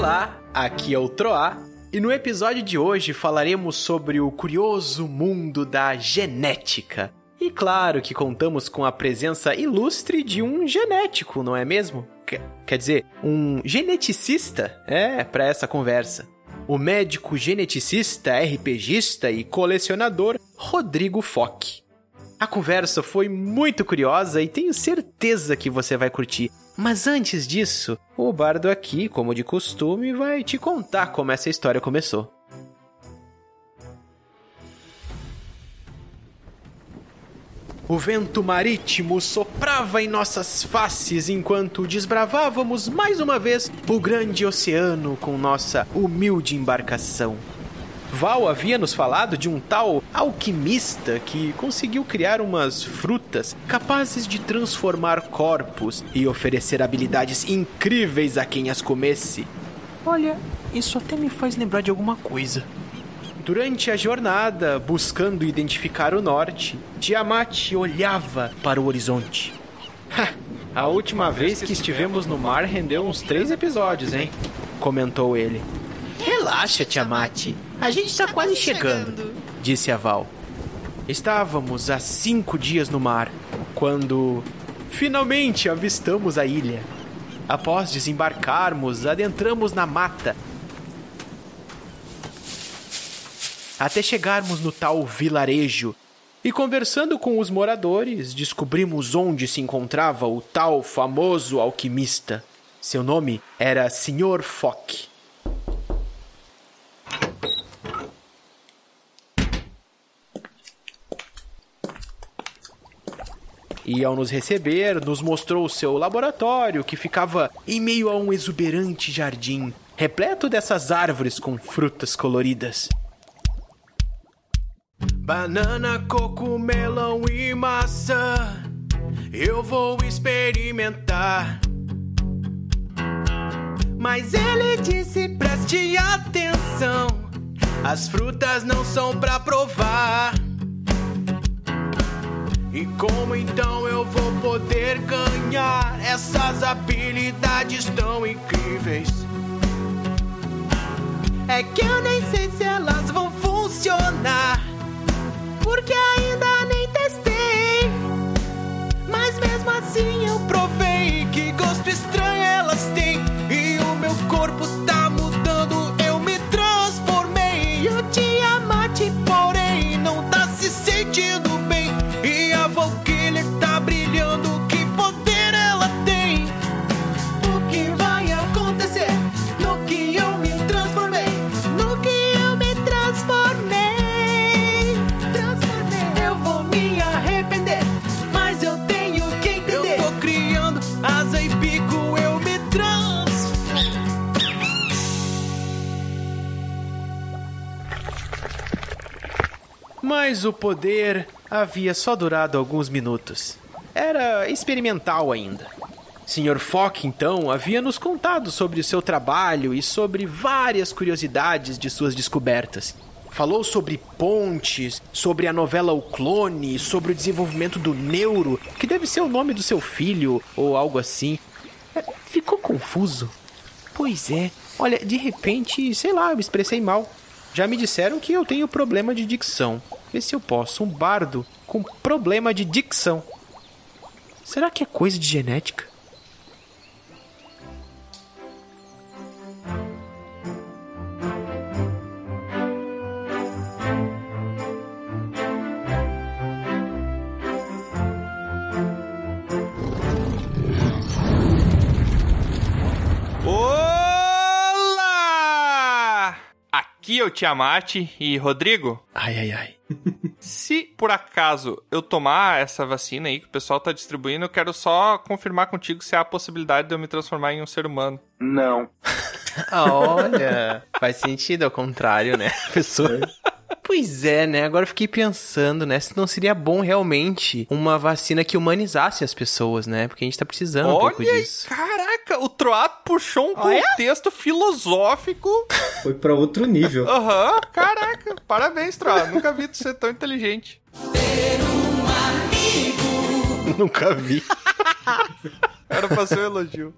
Olá, aqui é o Troá e no episódio de hoje falaremos sobre o curioso mundo da genética. E claro que contamos com a presença ilustre de um genético, não é mesmo? Quer dizer, um geneticista, é, para essa conversa. O médico geneticista, RPGista e colecionador Rodrigo Fock. A conversa foi muito curiosa e tenho certeza que você vai curtir. Mas antes disso, o bardo aqui, como de costume, vai te contar como essa história começou. O vento marítimo soprava em nossas faces enquanto desbravávamos mais uma vez o grande oceano com nossa humilde embarcação. Val havia nos falado de um tal alquimista que conseguiu criar umas frutas capazes de transformar corpos e oferecer habilidades incríveis a quem as comesse. Olha, isso até me faz lembrar de alguma coisa. Durante a jornada, buscando identificar o norte, Tiamat olhava para o horizonte. a última vez que estivemos no mar rendeu uns três episódios, hein? Comentou ele. Relaxa, Tiamat. A gente está quase chegando, disse a Val. Estávamos há cinco dias no mar quando finalmente avistamos a ilha. Após desembarcarmos, adentramos na mata até chegarmos no tal vilarejo. E conversando com os moradores, descobrimos onde se encontrava o tal famoso alquimista. Seu nome era Sr. Fock. E ao nos receber, nos mostrou seu laboratório, que ficava em meio a um exuberante jardim, repleto dessas árvores com frutas coloridas. Banana, coco, melão e maçã, eu vou experimentar. Mas ele disse: preste atenção, as frutas não são pra provar. E como então eu vou poder ganhar essas habilidades tão incríveis? É que eu nem sei se elas vão funcionar, porque ainda nem testei. Mas mesmo assim eu provei que gosto estranho Mas o poder havia só durado alguns minutos. Era experimental ainda. Sr. Fock, então, havia nos contado sobre o seu trabalho e sobre várias curiosidades de suas descobertas. Falou sobre pontes, sobre a novela O Clone, sobre o desenvolvimento do neuro, que deve ser o nome do seu filho ou algo assim. É, ficou confuso? Pois é. Olha, de repente, sei lá, eu me expressei mal. Já me disseram que eu tenho problema de dicção. Vê se eu posso. Um bardo com problema de dicção. Será que é coisa de genética? Aqui é o Tiamat e Rodrigo. Ai, ai, ai. Se por acaso eu tomar essa vacina aí que o pessoal tá distribuindo, eu quero só confirmar contigo se há a possibilidade de eu me transformar em um ser humano. Não. Olha, faz sentido ao contrário, né? pessoa. Pois é, né? Agora eu fiquei pensando, né? Se não seria bom realmente uma vacina que humanizasse as pessoas, né? Porque a gente tá precisando Olha, um pouco disso. Caraca, o Troato puxou um Olha. contexto filosófico. Foi para outro nível. Aham, uhum, caraca. Parabéns, Troato. Nunca vi tu ser tão inteligente. Ter um amigo. Nunca vi. Era pra ser um elogio.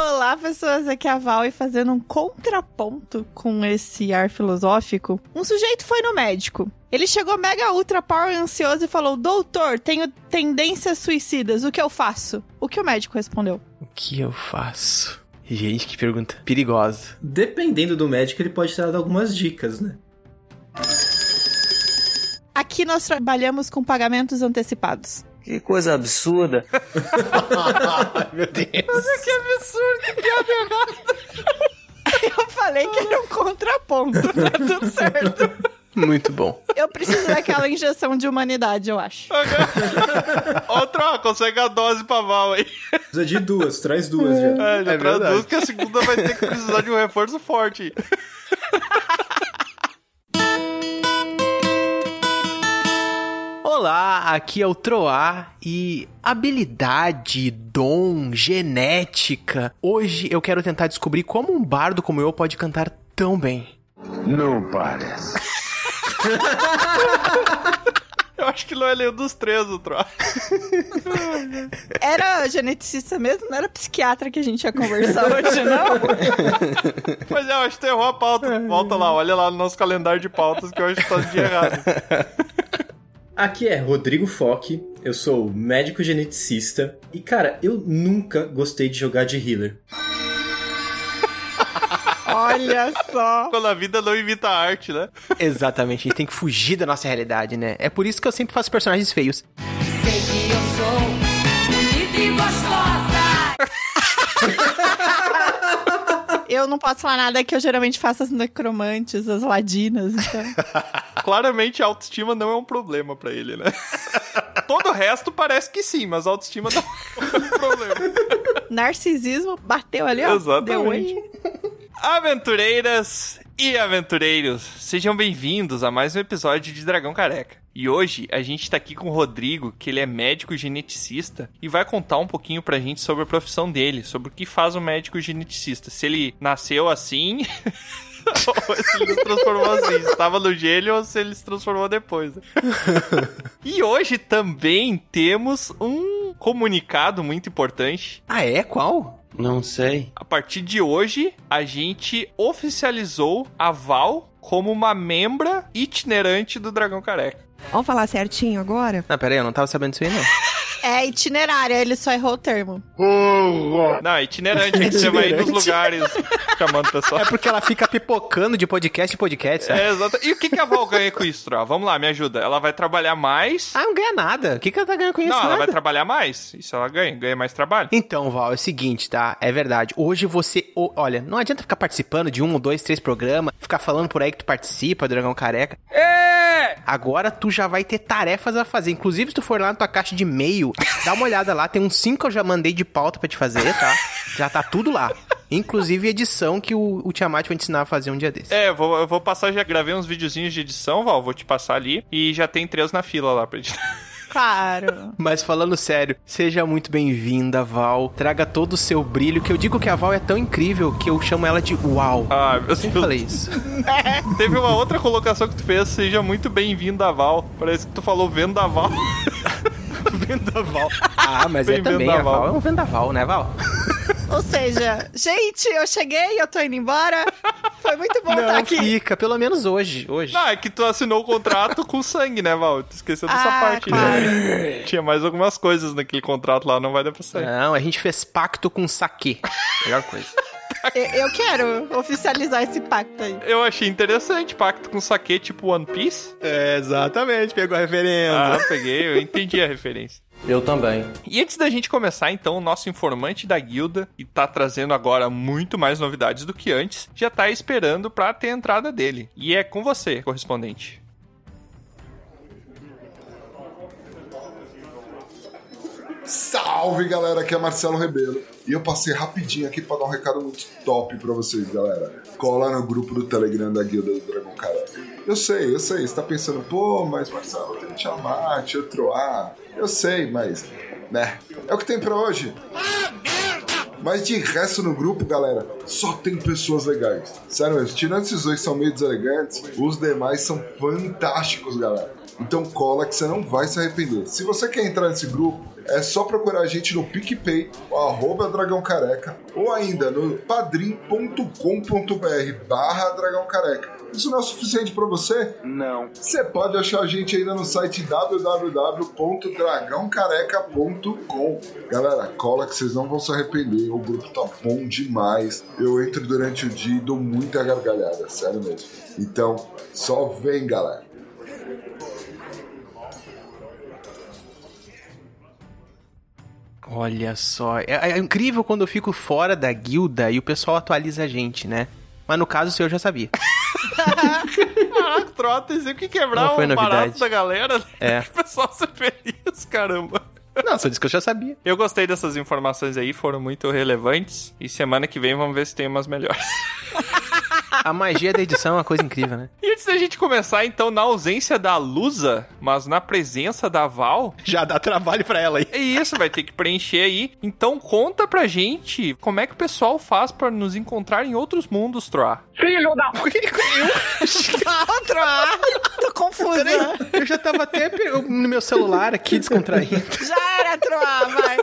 Olá, pessoas. Aqui é a Val e fazendo um contraponto com esse ar filosófico. Um sujeito foi no médico. Ele chegou mega ultra power ansioso e falou: Doutor, tenho tendências suicidas, o que eu faço? O que o médico respondeu? O que eu faço? Gente, que pergunta perigosa. Dependendo do médico, ele pode ter dado algumas dicas, né? Aqui nós trabalhamos com pagamentos antecipados. Que coisa absurda. Ai, meu Deus. Que absurdo, que piada errada. Eu falei que era um contraponto, tá tudo certo. Muito bom. Eu preciso daquela injeção de humanidade, eu acho. Outra, ó, consegue a dose pra Val aí. Precisa de duas, traz duas já. É, já É traduz verdade. que a segunda vai ter que precisar de um reforço forte. Olá, aqui é o Troá e habilidade, dom, genética. Hoje eu quero tentar descobrir como um bardo como eu pode cantar tão bem. Não parece. Eu acho que não é nenhum dos três, o Tro. Era geneticista mesmo? Não era psiquiatra que a gente ia conversar hoje, não? Mas é, eu acho que tu errou a pauta. Volta lá, olha lá no nosso calendário de pautas que eu acho que tá de errado. Aqui é Rodrigo Foque, eu sou médico geneticista e, cara, eu nunca gostei de jogar de healer. Olha só. Quando a vida não imita a arte, né? Exatamente, a gente tem que fugir da nossa realidade, né? É por isso que eu sempre faço personagens feios. Sei Eu não posso falar nada que eu geralmente faço as necromantes, as ladinas, então. Claramente a autoestima não é um problema pra ele, né? Todo o resto parece que sim, mas a autoestima não é um problema. Narcisismo bateu ali, ó. Exatamente. Aventureiras e aventureiros, sejam bem-vindos a mais um episódio de Dragão Careca. E hoje a gente tá aqui com o Rodrigo, que ele é médico geneticista, e vai contar um pouquinho pra gente sobre a profissão dele, sobre o que faz um médico geneticista. Se ele nasceu assim, ou se ele se transformou assim, se estava no gênio ou se ele se transformou depois. e hoje também temos um comunicado muito importante Ah, é? Qual? Não sei. a partir de hoje, a gente oficializou a Val como uma membra itinerante do Dragão Careca. Vamos falar certinho agora? Não, pera aí, eu não tava sabendo disso aí, não. É itinerária, ele só errou o termo. Não, é itinerante, é que você vai ir nos lugares chamando o pessoal. É porque ela fica pipocando de podcast em podcast, sabe? É, exato. E o que, que a Val ganha com isso, Tro? Vamos lá, me ajuda. Ela vai trabalhar mais. Ah, não ganha nada. O que, que ela tá ganhando com isso? Não, ela Nada. vai trabalhar mais. Isso ela ganha, ganha mais trabalho. Então, Val, é o seguinte, tá? É verdade. Hoje você. Olha, não adianta ficar participando de um, dois, três programas, ficar falando por aí que tu participa do Dragão Careca. É! Agora tu já vai ter tarefas a fazer. Inclusive, se tu for lá na tua caixa de e-mail, dá uma olhada lá. Tem uns cinco que eu já mandei de pauta pra te fazer, tá? Já tá tudo lá. Inclusive edição que o, o Tiamat vai te ensinar a fazer um dia desses. É, vou, eu vou passar, já gravei uns videozinhos de edição, Val, vou te passar ali. E já tem três na fila lá pra editar. Claro. Mas falando sério, seja muito bem-vinda, Val. Traga todo o seu brilho, que eu digo que a Val é tão incrível que eu chamo ela de Uau. Ah, meu Eu sempre falei isso. Teve uma outra colocação que tu fez, seja muito bem-vindo a Val. Parece que tu falou vendaval. vendaval. Ah, mas é Bem também, a vendaval. Val é um vendaval, né, Val? Ou seja, gente, eu cheguei, eu tô indo embora. Foi muito bom estar Não, aqui. fica, pelo menos hoje, hoje. Não, é que tu assinou o contrato com sangue, né, Val? Tu esqueceu dessa Ah, parte. claro. Né? Tinha mais algumas coisas naquele contrato lá, não vai dar pra sair. Não, a gente fez pacto com saque. Melhor coisa. Eu, eu quero oficializar esse pacto aí. Eu achei interessante, pacto com saque tipo One Piece. É, exatamente, pegou a referência. Ah, peguei, eu entendi a referência. Eu também. E antes da gente começar, então, o nosso informante da guilda, e tá trazendo agora muito mais novidades do que antes, já tá esperando pra ter a entrada dele. E é com você, correspondente. Salve galera, aqui é Marcelo Rebelo e eu passei rapidinho aqui pra dar um recado muito top pra vocês, galera. Cola no grupo do Telegram da Guilda do Dragão Careca. Eu sei, eu sei, você tá pensando, pô, mas Marcelo, tem o Tiamat, o Troar. Eu sei, mas, né, é o que tem pra hoje. Mas de resto no grupo, galera, só tem pessoas legais. Sério mesmo, tirando esses dois que são meio deselegantes, os demais são fantásticos, galera. Então cola que você não vai se arrepender. Se você quer entrar nesse grupo, é só procurar a gente no PicPay, o arroba Dragão Careca, ou ainda no padrim.com.br barra Dragão Careca. Isso não é suficiente pra você? Não. Você pode achar a gente ainda no site www.dragãocareca.com. Galera, cola que vocês não vão se arrepender. O grupo tá bom demais. Eu entro durante o dia e dou muita gargalhada, sério mesmo. Então, só vem, galera. Olha só, é, é incrível quando eu fico fora da guilda e o pessoal atualiza a gente, né? Mas no caso, o senhor já sabia. Caraca, trota, isso que quebrar o barato novidade. da galera. É. O pessoal ser feliz, caramba. Não, só disse que eu já sabia. Eu gostei dessas informações aí, foram muito relevantes. E semana que vem vamos ver se tem umas melhores. A magia da edição é uma coisa incrível, né? E antes da gente começar, então, na ausência da Lusa, mas na presença da Val, Já dá trabalho pra ela aí. é isso, vai ter que preencher aí. Então conta pra gente como é que o pessoal faz pra nos encontrar em outros mundos, Troá. Outro ar. Tô confusa. Eu já tava até no meu celular aqui descontraindo. Já era Troar, vai.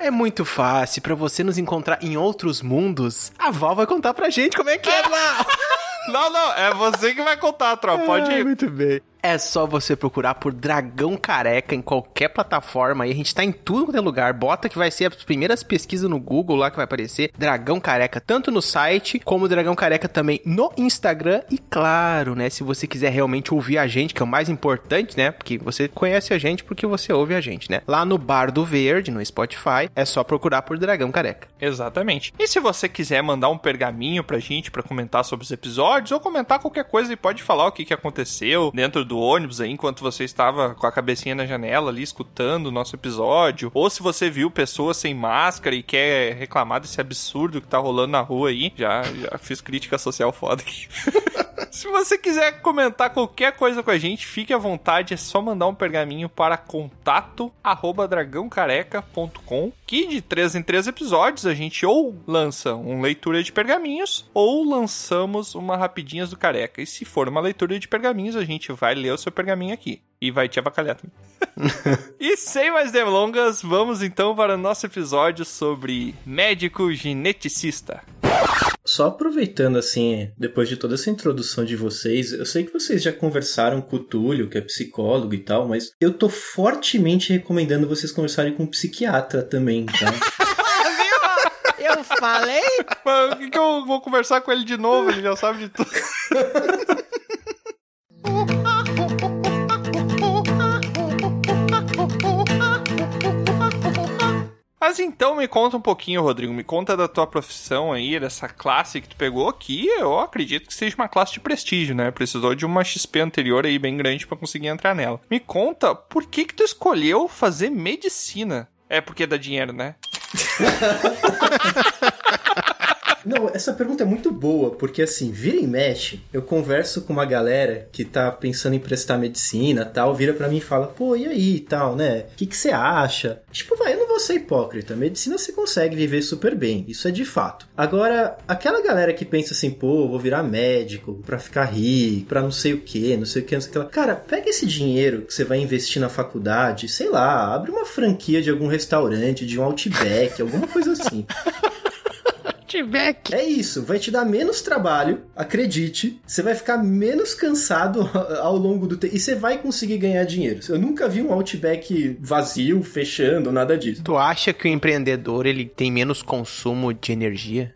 É muito fácil pra você nos encontrar em outros mundos. A Val vai contar pra gente como é que é lá. Não, não, é você que vai contar, Troá, pode ir. muito bem. É só você procurar por Dragão Careca em qualquer plataforma aí. A gente tá em tudo quanto é lugar. Bota que vai ser as primeiras pesquisas no Google lá que vai aparecer. Dragão Careca, tanto no site como Dragão Careca também no Instagram. E claro, né? Se você quiser realmente ouvir a gente, que é o mais importante, né? Porque você conhece a gente porque você ouve a gente, né? Lá no Bar do Verde, no Spotify, é só procurar por Dragão Careca. Exatamente. E se você quiser mandar um pergaminho pra gente pra comentar sobre os episódios ou comentar qualquer coisa e pode falar o que, que aconteceu dentro do ônibus aí enquanto você estava com a cabecinha na janela ali escutando o nosso episódio, ou se você viu pessoas sem máscara e quer reclamar desse absurdo que tá rolando na rua aí, já, já fiz crítica social foda aqui. Se você quiser comentar qualquer coisa com a gente, fique à vontade, é só mandar um pergaminho para contato arroba dragãocareca.com que de três em três episódios a gente ou lança uma leitura de pergaminhos ou lançamos uma rapidinhas do careca. E se for uma leitura de pergaminhos, a gente vai ler o seu pergaminho aqui e vai te abacalhar também. e sem mais delongas, vamos então para o nosso episódio sobre médico geneticista. Só aproveitando assim, depois de toda essa introdução de vocês, eu sei que vocês já conversaram com o Túlio, que é psicólogo e tal, mas eu tô fortemente recomendando vocês conversarem com um psiquiatra também, tá? Eu falei? Mas o que, que eu vou conversar com ele de novo? Ele já sabe de tudo. Mas então me conta um pouquinho, Rodrigo. Me conta da tua profissão aí, dessa classe que tu pegou, que eu acredito que seja uma classe de prestígio, né? Precisou de uma XP anterior aí bem grande pra conseguir entrar nela. Me conta, por que que tu escolheu fazer medicina? É porque dá dinheiro, né? Não, essa pergunta é muito boa, porque assim, vira e mexe, eu converso com uma galera que tá pensando em prestar medicina tal, vira pra mim e fala, pô, e aí tal, né? O que que você acha? Tipo, vai, eu não vou ser hipócrita, medicina você consegue viver super bem, isso é de fato. Agora, aquela galera que pensa assim, pô, vou virar médico pra ficar rico, pra não sei o que, não sei o que, não sei o que lá. Cara, pega esse dinheiro que você vai investir na faculdade, sei lá, abre uma franquia de algum restaurante, de um Outback, alguma coisa assim. Outback. É isso, vai te dar menos trabalho, acredite. Você vai ficar menos cansado ao longo do tempo e você vai conseguir ganhar dinheiro. Eu nunca vi um Outback vazio, fechando, nada disso. Tu acha que o empreendedor ele tem menos consumo de energia?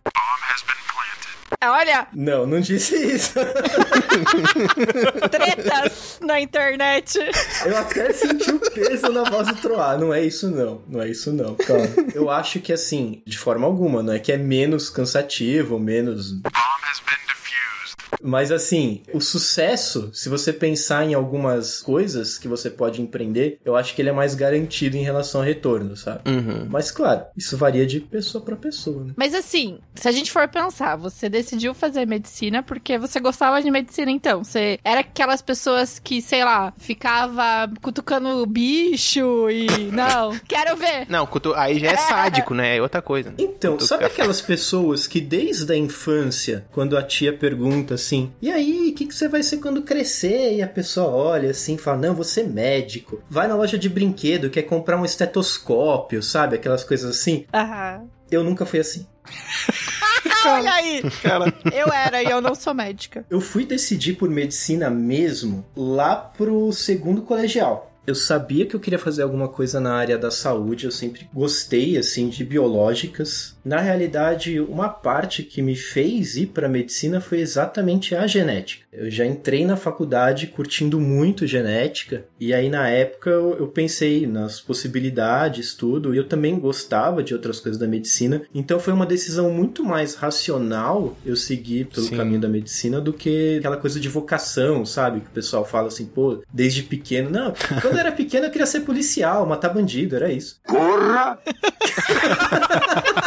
Olha, Não, não disse isso. tretas na internet. Eu até senti o peso na voz do Troar. Não é isso, não. Não é isso, não. Calma. Eu acho que, assim, de forma alguma, não é que é menos cansativo, menos. Mas assim, o sucesso, se você pensar em algumas coisas que você pode empreender, eu acho que ele é mais garantido em relação ao retorno, sabe? Uhum. Mas claro, isso varia de pessoa pra pessoa, né? Mas assim, se a gente for pensar, você decidiu fazer medicina porque você gostava de medicina, então. Você era aquelas pessoas que, sei lá, ficava cutucando bicho e. Não, quero ver. Não, cutu- aí já é sádico, né? É outra coisa. Então, Cutucar. sabe aquelas pessoas que desde a infância, quando a tia pergunta assim. E aí, o que, que você vai ser quando crescer? E a pessoa olha assim, fala: Não, você é médico. Vai na loja de brinquedo, quer comprar um estetoscópio, sabe? Aquelas coisas assim. Aham. Eu nunca fui assim. Olha aí! Cara, Eu era e eu não sou médica. Eu fui decidir por medicina mesmo lá pro segundo colegial. Eu sabia que eu queria fazer alguma coisa na área da saúde, eu sempre gostei assim de biológicas. Na realidade, uma parte que me fez ir para medicina foi exatamente a genética. Eu já entrei na faculdade curtindo muito genética e aí na época eu, pensei nas possibilidades, tudo, e eu também gostava de outras coisas da medicina. Então foi uma decisão muito mais racional eu seguir pelo Sim. caminho da medicina do que aquela coisa de vocação, sabe? Que o pessoal fala assim, pô, desde pequeno. Não, quando eu era pequeno eu queria ser policial, matar bandido, era isso. Porra!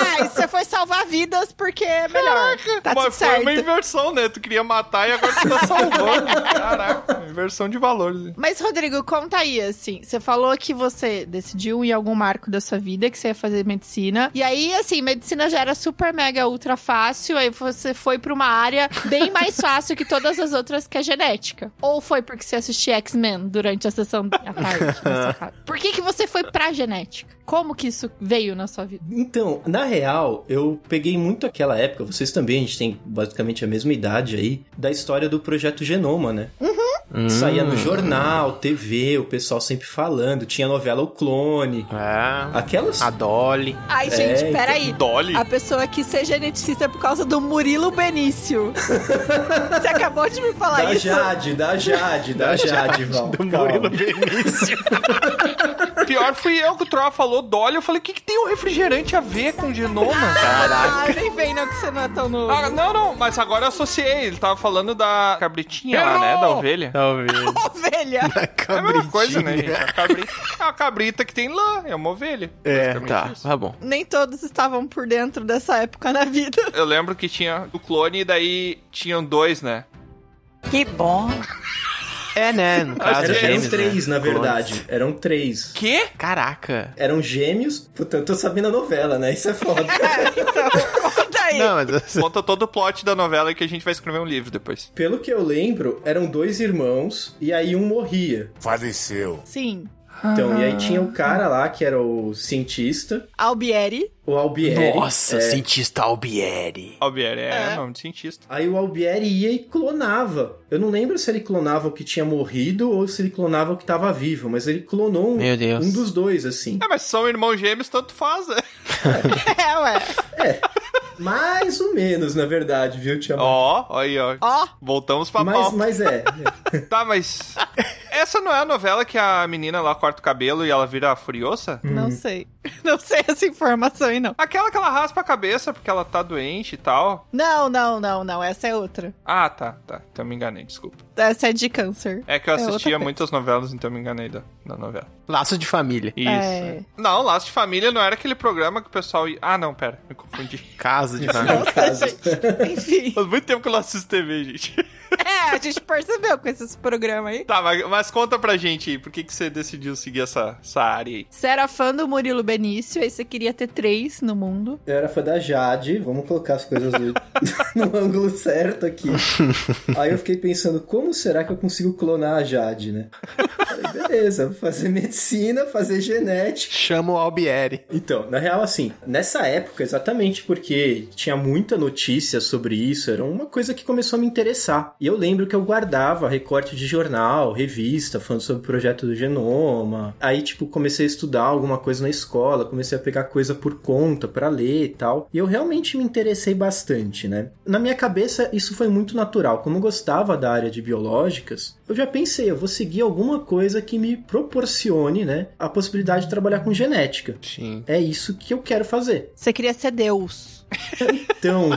Ah, e você foi salvar vidas porque é melhor. tá tudo mas foi certo. uma inversão, né? Tu queria matar e agora tu tá salvando. Caraca, inversão de valores. Mas, Rodrigo, conta aí, assim. Você falou que você decidiu em algum marco da sua vida que você ia fazer medicina. E aí, assim, medicina já era super, mega, ultra fácil. Aí você foi pra uma área bem mais fácil que todas as outras, que é genética. Ou foi porque você assistia X-Men durante a sessão da tarde? Por que, que você foi pra genética? Como que isso veio na sua vida? Então, na real, eu peguei muito aquela época, vocês também, a gente tem basicamente a mesma idade aí, da história do projeto Genoma, né? Saía no jornal, TV, o pessoal sempre falando, tinha novela O Clone. Ah, Aquelas. a Dolly. Ai, É, gente, então- peraí. Dolly? A pessoa que ser geneticista é por causa do Murilo Benício. Você acabou de me falar Da isso. Jade, da Jade, da Jade, Val. Do calma. Murilo Benício. Pior fui eu que o Troa falou Dolly. Eu falei, o que, que tem um refrigerante a ver com genoma? Ah, nem vem não que você não é tão novo. Ah, não, não, mas agora eu associei. Ele tava falando da cabritinha lá, né? Da ovelha. Talvez. Ovelha. É a mesma coisa, né, gente? A cabrita, é uma cabrita que tem lã, é uma ovelha. É, tá, isso. tá bom. Nem todos estavam por dentro dessa época na vida. Eu lembro que tinha o clone e daí tinham dois, né? Que bom. É, né? No caso, Era- eram gêmeos, três, né? na verdade. Eram três. Quê? Caraca. Eram gêmeos. Puta, eu tô sabendo a novela, né? Isso é foda. Então, conta aí. Não, mas... Conta todo o plot da novela que a gente vai escrever um livro depois. Pelo que eu lembro, eram dois irmãos e aí um morria. Faleceu. Sim. Então, e aí tinha o cara lá que era o cientista, Albieri. o Albieri. Nossa, é. cientista Albieri. Albieri é, É. nome de cientista. Aí o Albieri ia e clonava. Eu não lembro se ele clonava o que tinha morrido ou se ele clonava o que tava vivo, mas ele clonou um, Meu Deus. um dos dois, assim. É, mas são irmãos gêmeos, tanto faz, né? É, ué. Mais ou menos, na verdade, viu, Tia? Ó, ó aí, ó. Ó, Voltamos pra mas, pauta. mas é. Tá, mas... Essa não é a novela que a menina lá corta o cabelo e ela vira furiosa? não sei. Não sei essa informação aí, não. Aquela que ela raspa a cabeça porque ela tá doente e tal. Não, não, não, não. Essa é outra. Ah, tá, tá. Então me enganei, desculpa. Essa é de câncer. É que eu É assistia coisa. muitas novelas, então me enganei da, da novela. Laço de família. Isso. É. Não, Laço de Família não era aquele programa que o pessoal ia... Ah, não, pera, me confundi. Casa de família. Nossa, gente. Enfim. Faz muito tempo que eu não assisto TV, gente. É, a gente percebeu com esses programas aí. Tá, mas, mas conta pra gente aí, por que, que você decidiu seguir essa, essa área aí? Você era fã do Murilo Benício, aí você queria ter três no mundo. Eu era fã da Jade, vamos colocar as coisas no, no ângulo certo aqui. Aí eu fiquei pensando, como será que eu consigo clonar a Jade, né? Falei, beleza, vou fazer medicina, fazer genética. Chama o Albieri. Então, na real, assim, nessa época, exatamente porque tinha muita notícia sobre isso, era uma coisa que começou a me interessar. E eu lembro que eu guardava recorte de jornal, revista, falando sobre o projeto do genoma. Aí, tipo, comecei a estudar alguma coisa na escola, comecei a pegar coisa por conta pra ler e tal. E eu realmente me interessei bastante, né? Na minha cabeça, isso foi muito natural. Como eu gostava da área de biológicas, eu já pensei, eu vou seguir alguma coisa que me proporcione, né, a possibilidade de trabalhar com genética. Sim. É isso que eu quero fazer. Você queria ser Deus. Então,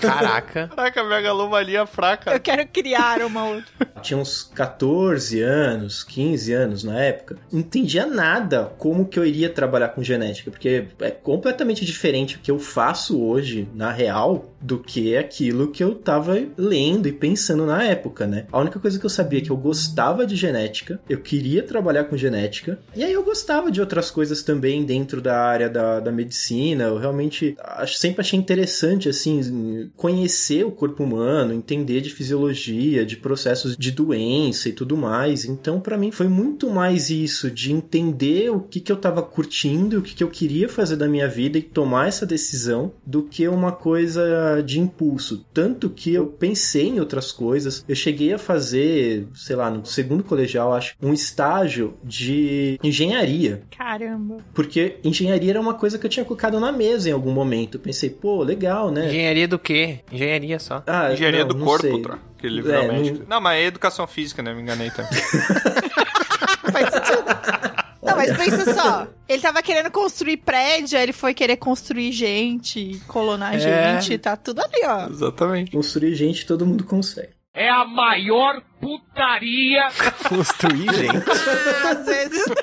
Caraca. Caraca, megalomalia fraca. Eu quero criar uma outra. tinha uns 14 anos, 15 anos na época, não entendia nada como que eu iria trabalhar com genética, porque é completamente diferente o que eu faço hoje, na real, do que aquilo que eu tava lendo e pensando na época, né? A única coisa que eu sabia é que eu gostava de genética, eu queria trabalhar com genética, e aí eu gostava de outras coisas também dentro da área da, da medicina. Eu realmente sempre achei interessante, assim, conhecer o corpo humano, entender de fisiologia, de processos de doença e tudo mais. Então, para mim, foi muito mais isso, de entender o que, que eu tava curtindo, o que, que eu queria fazer da minha vida e tomar essa decisão, do que uma coisa de impulso. Tanto que eu pensei em outras coisas. Eu cheguei a fazer, sei lá, no segundo colegial, acho, um estágio de engenharia. Caramba. Porque engenharia era uma coisa que eu tinha colocado na mesa em algum momento. Eu pensei, pô, legal, né? Engenharia do quê? Engenharia só. Ah, Engenharia não, do não corpo, sei. Tro. Que ele virou É, não- Não, mas é educação física, né? Me enganei também. Não, mas pensa só. Ele tava querendo construir prédio, aí ele foi querer construir gente, colonar É. gente, tá tudo ali, ó. Exatamente. Construir gente todo mundo consegue. É a maior putaria. Construir, gente. Às vezes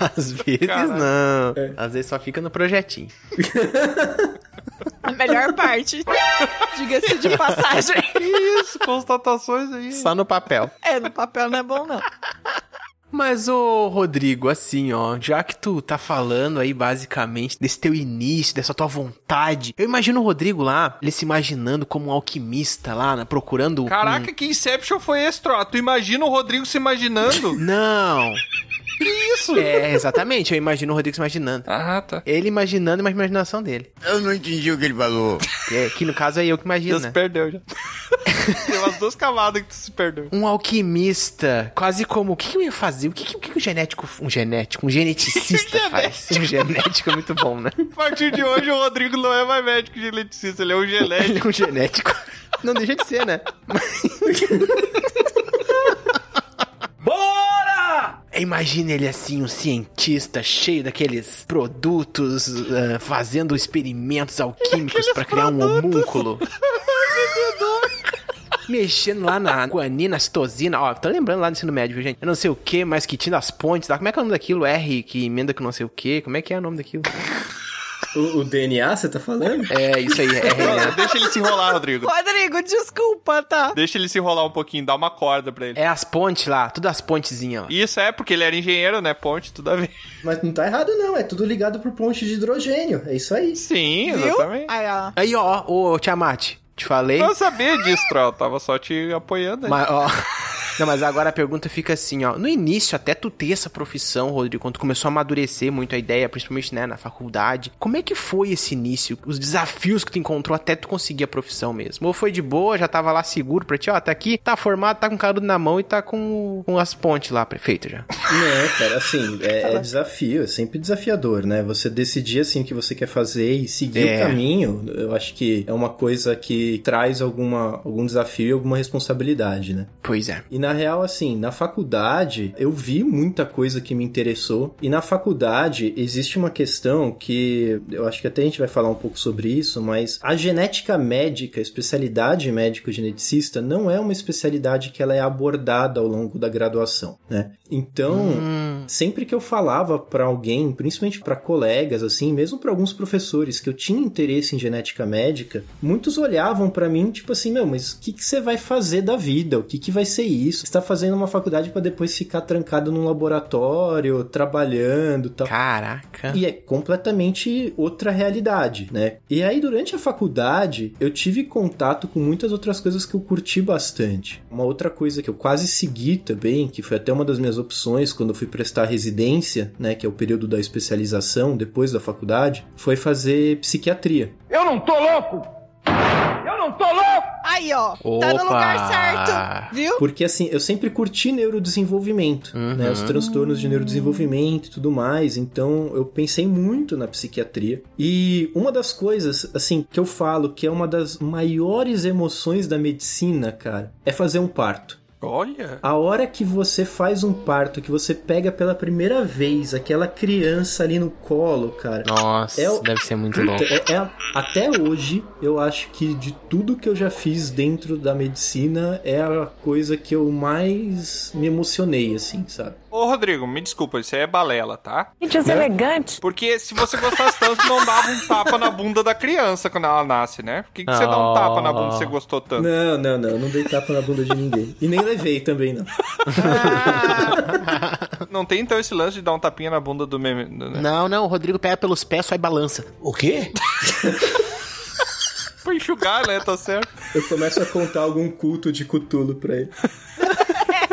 Às vezes Caralho. não. Às vezes só fica no projetinho. a melhor parte. Diga-se de passagem. Isso, constatações aí. Só no papel. É, no papel não é bom, não. Mas, ô Rodrigo, assim, ó, já que tu tá falando aí basicamente desse teu início, dessa tua vontade, eu imagino o Rodrigo lá, ele se imaginando como um alquimista lá, né, procurando. um- Caraca, que Inception foi esse, Tro? Tu imagina o Rodrigo se imaginando? Não! Que isso? É, exatamente, eu imagino o Rodrigo se imaginando. Ah, tá. Ele imaginando, mas a imaginação dele. Eu não entendi o que ele falou. Que, é- que no caso é eu que imagino, Já se né? perdeu já. Tem umas duas camadas que tu se perdeu. Um alquimista, quase como. O que, que eu ia fazer? O que, que, o que genético. Um genético, um geneticista faz? Um genético é muito bom, né? A partir de hoje, o Rodrigo não é mais médico geneticista, ele é um genético. Ele é um genético. Não deixa de ser, né? Bora! Imagina ele assim, um cientista cheio daqueles produtos, ah, fazendo experimentos alquímicos pra criar um homúnculo. Mexendo lá na guanina, citosina. Ó, tô lembrando lá do ensino médio, viu, gente? Eu não sei o que, mas que tinha as pontes lá. Como é que é o nome daquilo? R que emenda com não sei o que. Como é que é o nome daquilo? O, o DNA, você tá falando? É, isso aí, é RNA. Deixa ele se enrolar, Rodrigo. Rodrigo, desculpa, tá? Deixa ele se enrolar um pouquinho, dá uma corda pra ele. É as pontes lá, tudo as pontezinhas lá. Isso é porque ele era engenheiro, né? Ponte, tudo a ver. Mas não tá errado, não. É tudo ligado por ponte de hidrogênio. É isso aí. Sim, Viu? exatamente. Aí, ó. Aí, ó, ô Tiamat, te falei. Eu sabia disso, Troll. Tava só te apoiando aí. Mas, ó. Não, mas agora a pergunta fica assim, ó. No início, até tu ter essa profissão, Rodrigo, quando tu começou a amadurecer muito a ideia, principalmente, né, na faculdade, como é que foi esse início? Os desafios que tu encontrou até tu conseguir a profissão mesmo? Ou foi de boa, já tava lá seguro pra ti, ó, tá aqui, tá formado, tá com canudo na mão e tá com, com as pontes lá prefeitas já. Não, cara, assim, é, é desafio, é sempre desafiador, né? Você decidir, assim, o que você quer fazer e seguir É. o caminho, eu acho que é uma coisa que traz alguma, algum desafio e alguma responsabilidade, né? Pois é. E na real, assim, na faculdade, eu vi muita coisa que me interessou. E na faculdade, existe uma questão que eu acho que até a gente vai falar um pouco sobre isso, mas a genética médica, a especialidade médico-geneticista, não é uma especialidade que ela é abordada ao longo da graduação, né? Então, Hum, sempre que eu falava pra alguém, principalmente pra colegas, assim, mesmo pra alguns professores que eu tinha interesse em genética médica, muitos olhavam pra mim, tipo assim, meu, mas o que, que você vai fazer da vida? O que, que vai ser isso? Você tá fazendo uma faculdade pra depois ficar trancado num laboratório, trabalhando e tal. caraca. E é completamente outra realidade, né? E aí, durante a faculdade, eu tive contato com muitas outras coisas que eu curti bastante. Uma outra coisa que eu quase segui também, que foi até uma das minhas opções quando eu fui prestar residência, né? Que é o período da especialização depois da faculdade, foi fazer psiquiatria. Eu não tô louco! Não tô louco! Aí, ó. Tá no Opa! lugar certo. Viu? Porque assim, eu sempre curti neurodesenvolvimento, Uhum. né? Os transtornos de neurodesenvolvimento e tudo mais. Então eu pensei muito na psiquiatria. E uma das coisas, assim, que eu falo que é uma das maiores emoções da medicina, cara, é fazer um parto. Olha. A hora que você faz um parto, que você pega pela primeira vez aquela criança ali no colo, cara. Nossa, É o- deve ser muito louco. É- é- até hoje, eu acho que de tudo que eu já fiz dentro da medicina, é a coisa que eu mais me emocionei, assim, sabe? Ô, Rodrigo, me desculpa, isso aí é balela, tá? Gente, é elegante. Porque se você gostasse tanto, não dava um tapa na bunda da criança quando ela nasce, né? Por que, que você dá um tapa na bunda se você gostou tanto? Não, não, não. Não dei tapa na bunda de ninguém. E nem levei também, não. Não tem então esse lance de dar um tapinha na bunda do meme. né? Não, não, o Rodrigo pega pelos pés só e balança. O quê? Pra enxugar, né? Tá certo. Eu começo a contar algum culto de cutulo pra ele.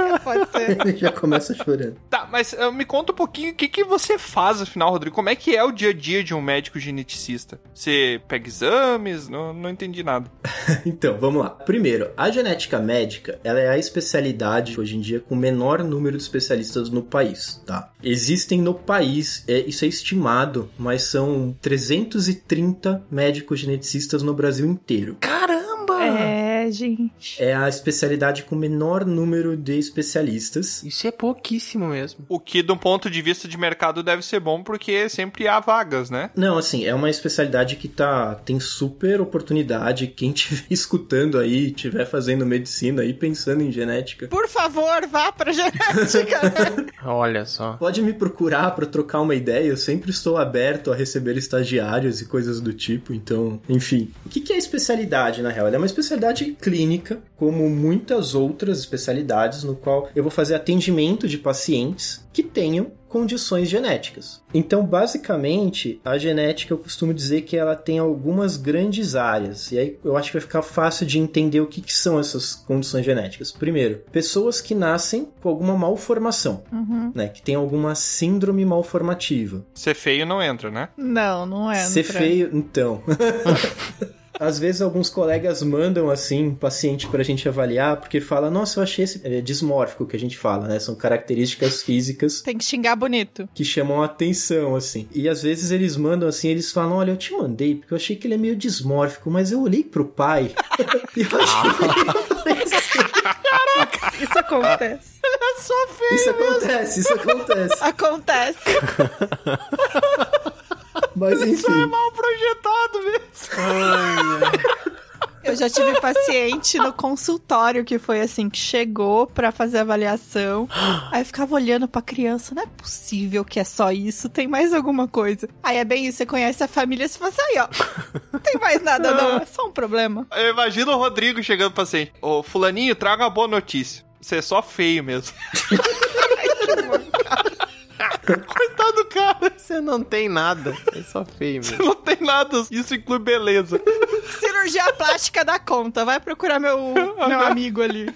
Pode ser. Ele já começa chorando. Tá, mas uh, me conta um pouquinho o que, que você faz, afinal, Rodrigo. Como é que é o dia a dia de um médico geneticista? Você pega exames? Não, não entendi nada. Então, vamos lá. Primeiro, a genética médica, ela é a especialidade hoje em dia com o menor número de especialistas no país, tá? Existem no país, é, isso é estimado, mas são 330 médicos geneticistas no Brasil inteiro. Caramba! É, gente. É a especialidade com o menor número de especialistas. Isso é pouquíssimo mesmo. O que, um ponto de vista de mercado, deve ser bom, porque sempre há vagas, né? Não, assim, é uma especialidade que tá tem super oportunidade. Quem estiver escutando aí, estiver fazendo medicina aí, pensando em genética, Por favor, vá pra genética. né? Olha só. Pode me procurar para trocar uma ideia, eu sempre estou aberto a receber estagiários e coisas do tipo, então, enfim. O que que é especialidade, na real? Ela é uma especialidade clínica, como muitas outras especialidades, no qual eu vou fazer atendimento de pacientes que tenham condições genéticas. Então, basicamente, a genética eu costumo dizer que ela tem algumas grandes áreas. E aí eu acho que vai ficar fácil de entender o que, que são essas condições genéticas. Primeiro, pessoas que nascem com alguma malformação, Uhum. né? Que tem alguma síndrome malformativa. Ser feio não entra, né? Não, não é. Ser feio, então. Às vezes alguns colegas mandam assim um paciente pra gente avaliar, porque fala, nossa, eu achei esse é dismórfico que a gente fala, né? São características físicas Tem que xingar bonito. que chamam a atenção, assim. E às vezes eles mandam assim, eles falam, olha, eu te mandei, porque eu achei que ele é meio dismórfico, mas eu olhei pro pai e eu achei. Isso acontece. É só feio. Isso acontece, isso acontece. Acontece. Mas enfim. Isso é mal projetado mesmo. Eu já tive paciente no consultório que foi assim, que chegou pra fazer avaliação. Aí eu ficava olhando pra criança, não é possível que é só isso, tem mais alguma coisa. Aí é bem isso, você conhece a família, você fala assim, aí ó, não tem mais nada não, é só um problema. Eu imagino o Rodrigo chegando pro paciente. Ô, fulaninho, traga uma boa notícia. Você é só feio mesmo. Coitado do cara. Você não tem nada. É só feio mesmo. Não tem nada. Isso inclui beleza. Cirurgia plástica dá conta, vai procurar meu, meu amigo ali.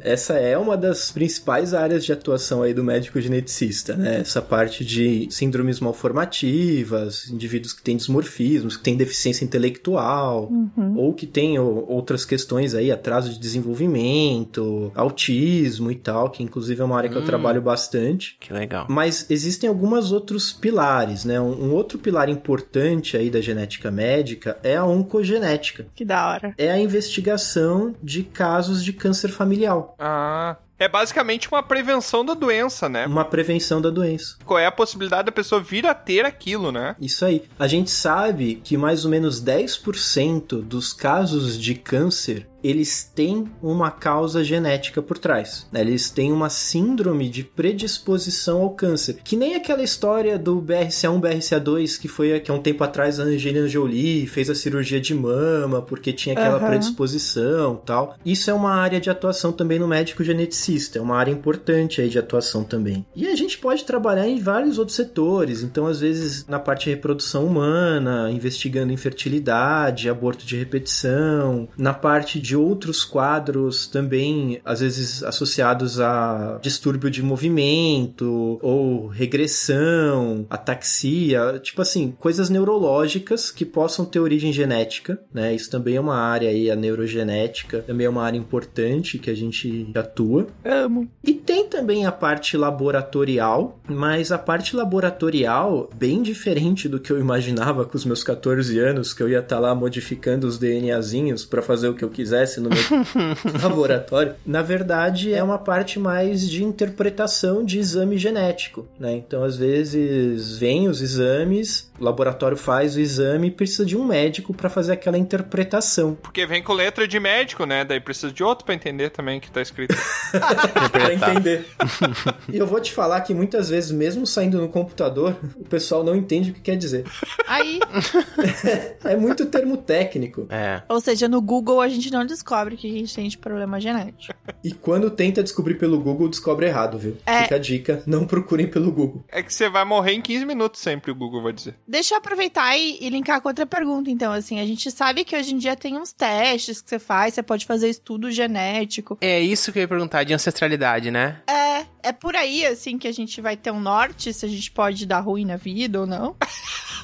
Essa é uma das principais áreas de atuação aí do médico geneticista, né? Essa parte de síndromes malformativas, indivíduos que têm dismorfismos, que têm deficiência intelectual, Uhum. ou que têm outras questões aí, atraso de desenvolvimento, autismo e tal, que inclusive é uma área que eu Hum. trabalho bastante. Que legal. Mas existem alguns outros pilares, né? Um, um outro pilar importante aí da genética médica é a oncogenética. Que da hora. É a investigação de casos de câncer familiar. Ah. É basicamente uma prevenção da doença, né? Uma prevenção da doença. Qual é a possibilidade da pessoa vir a ter aquilo, né? Isso aí. A gente sabe que mais ou menos 10% dos casos de câncer eles têm uma causa genética por trás. né? Eles têm uma síndrome de predisposição ao câncer. Que nem aquela história do BRCA1, BRCA2, que foi que há um tempo atrás a Angelina Jolie fez a cirurgia de mama porque tinha aquela Aham. predisposição tal. Isso é uma área de atuação também no médico geneticista. É uma área importante aí de atuação também. E a gente pode trabalhar em vários outros setores. Então, às vezes, na parte de reprodução humana, investigando infertilidade, aborto de repetição, na parte de outros quadros também, às vezes associados a distúrbio de movimento ou regressão, ataxia, tipo assim, coisas neurológicas que possam ter origem genética, né? Isso também é uma área aí, a neurogenética, também é uma área importante que a gente atua. Amo. E tem também a parte laboratorial, mas a parte laboratorial, bem diferente do que eu imaginava com os meus 14 anos, que eu ia estar lá modificando os DNAzinhos para fazer o que eu quisesse acontece no meu laboratório, na verdade é uma parte mais de interpretação de exame genético, né? Então, às vezes, vem os exames, o laboratório faz o exame e precisa de um médico para fazer aquela interpretação. Porque vem com letra de médico, né? Daí precisa de outro pra entender também o que tá escrito. pra entender. e eu vou te falar que muitas vezes, mesmo saindo no computador, o pessoal não entende o que quer dizer. Aí, É muito termo técnico. É. ou seja, no Google a gente não descobre que a gente tem de problema genético. E quando tenta descobrir pelo Google, descobre errado, viu? É. Fica a dica, não procurem pelo Google. É que você vai morrer em 15 minutos sempre, o Google vai dizer. Deixa eu aproveitar e, e linkar com outra pergunta, então, assim, a gente sabe que hoje em dia tem uns testes que você faz, você pode fazer estudo genético. É isso que eu ia perguntar, de ancestralidade, né? É, é por aí, assim, que a gente vai ter um norte, se a gente pode dar ruim na vida ou não.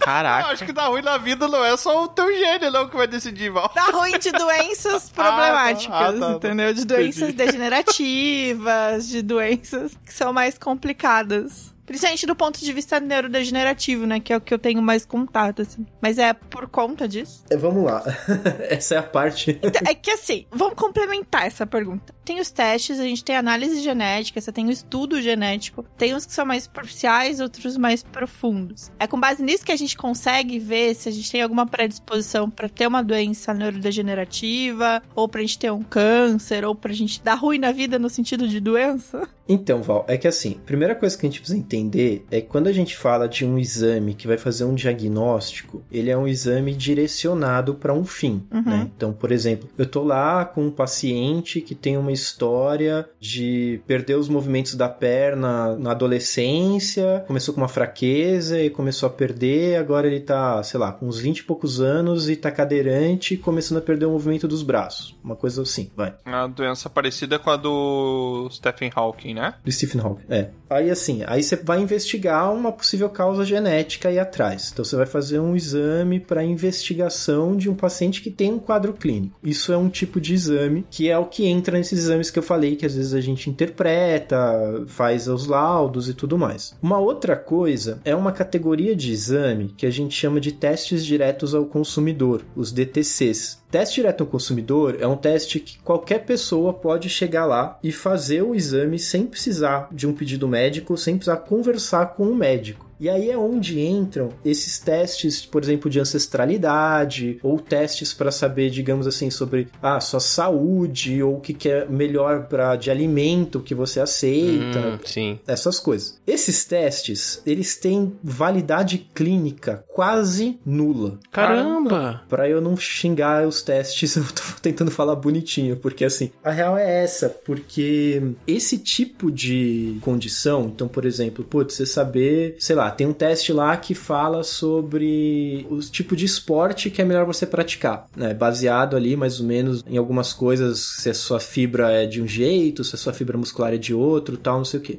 Eu Caraca. acho que dar ruim na vida não é só o teu gênio, não, que vai decidir, Val. Dar ruim de doenças problemáticas, Ah, tá, tá, tá. entendeu? De doenças degenerativas, de doenças que são mais complicadas. Principalmente do ponto de vista neurodegenerativo, né? Que é o que eu tenho mais contato, assim. Mas é por conta disso. É, vamos lá. Essa é a parte. Então, é que assim, vamos complementar essa pergunta. Tem os testes, a gente tem análise genética, você tem o estudo genético, tem uns que são mais superficiais, outros mais profundos. É com base nisso que a gente consegue ver se a gente tem alguma predisposição para ter uma doença neurodegenerativa, ou pra gente ter um câncer, ou pra gente dar ruim na vida no sentido de doença. Então, Val, é que assim, primeira coisa que a gente precisa entender é que quando a gente fala de um exame que vai fazer um diagnóstico, ele é um exame direcionado para um fim, Uhum. né? Então, por exemplo, eu tô lá com um paciente que tem uma história de perder os movimentos da perna na adolescência, começou com uma fraqueza e começou a perder, agora ele tá, sei lá, com uns 20 e poucos anos e tá cadeirante, começando a perder o movimento dos braços. Uma coisa assim, vai. Uma doença parecida com a do Stephen Hawking, né? Do Stephen Hawking, é. Aí assim, aí você vai investigar uma possível causa genética aí atrás. Então você vai fazer um exame para investigação de um paciente que tem um quadro clínico. Isso é um tipo de exame que é o que entra nesses exames que eu falei, que às vezes a gente interpreta, faz os laudos e tudo mais. Uma outra coisa é uma categoria de exame que a gente chama de testes diretos ao consumidor, os DTCs. Teste direto ao consumidor é um teste que qualquer pessoa pode chegar lá e fazer o exame sem precisar de um pedido médico, sem precisar conversar com o médico. E aí é onde entram esses testes, por exemplo, de ancestralidade, ou testes para saber, digamos assim, sobre a ah, sua saúde, ou o que, que é melhor para de alimento que você aceita, Hum, sim. essas coisas. Esses testes, eles têm validade clínica quase nula. Caramba! Pra eu não xingar os testes, eu tô tentando falar bonitinho, porque assim, a real é essa, porque esse tipo de condição, então, por exemplo, putz, você saber, sei lá, tem um teste lá que fala sobre o tipo de esporte que é melhor você praticar, né? Baseado ali, mais ou menos, em algumas coisas, se a sua fibra é de um jeito, se a sua fibra muscular é de outro, tal, não sei o quê.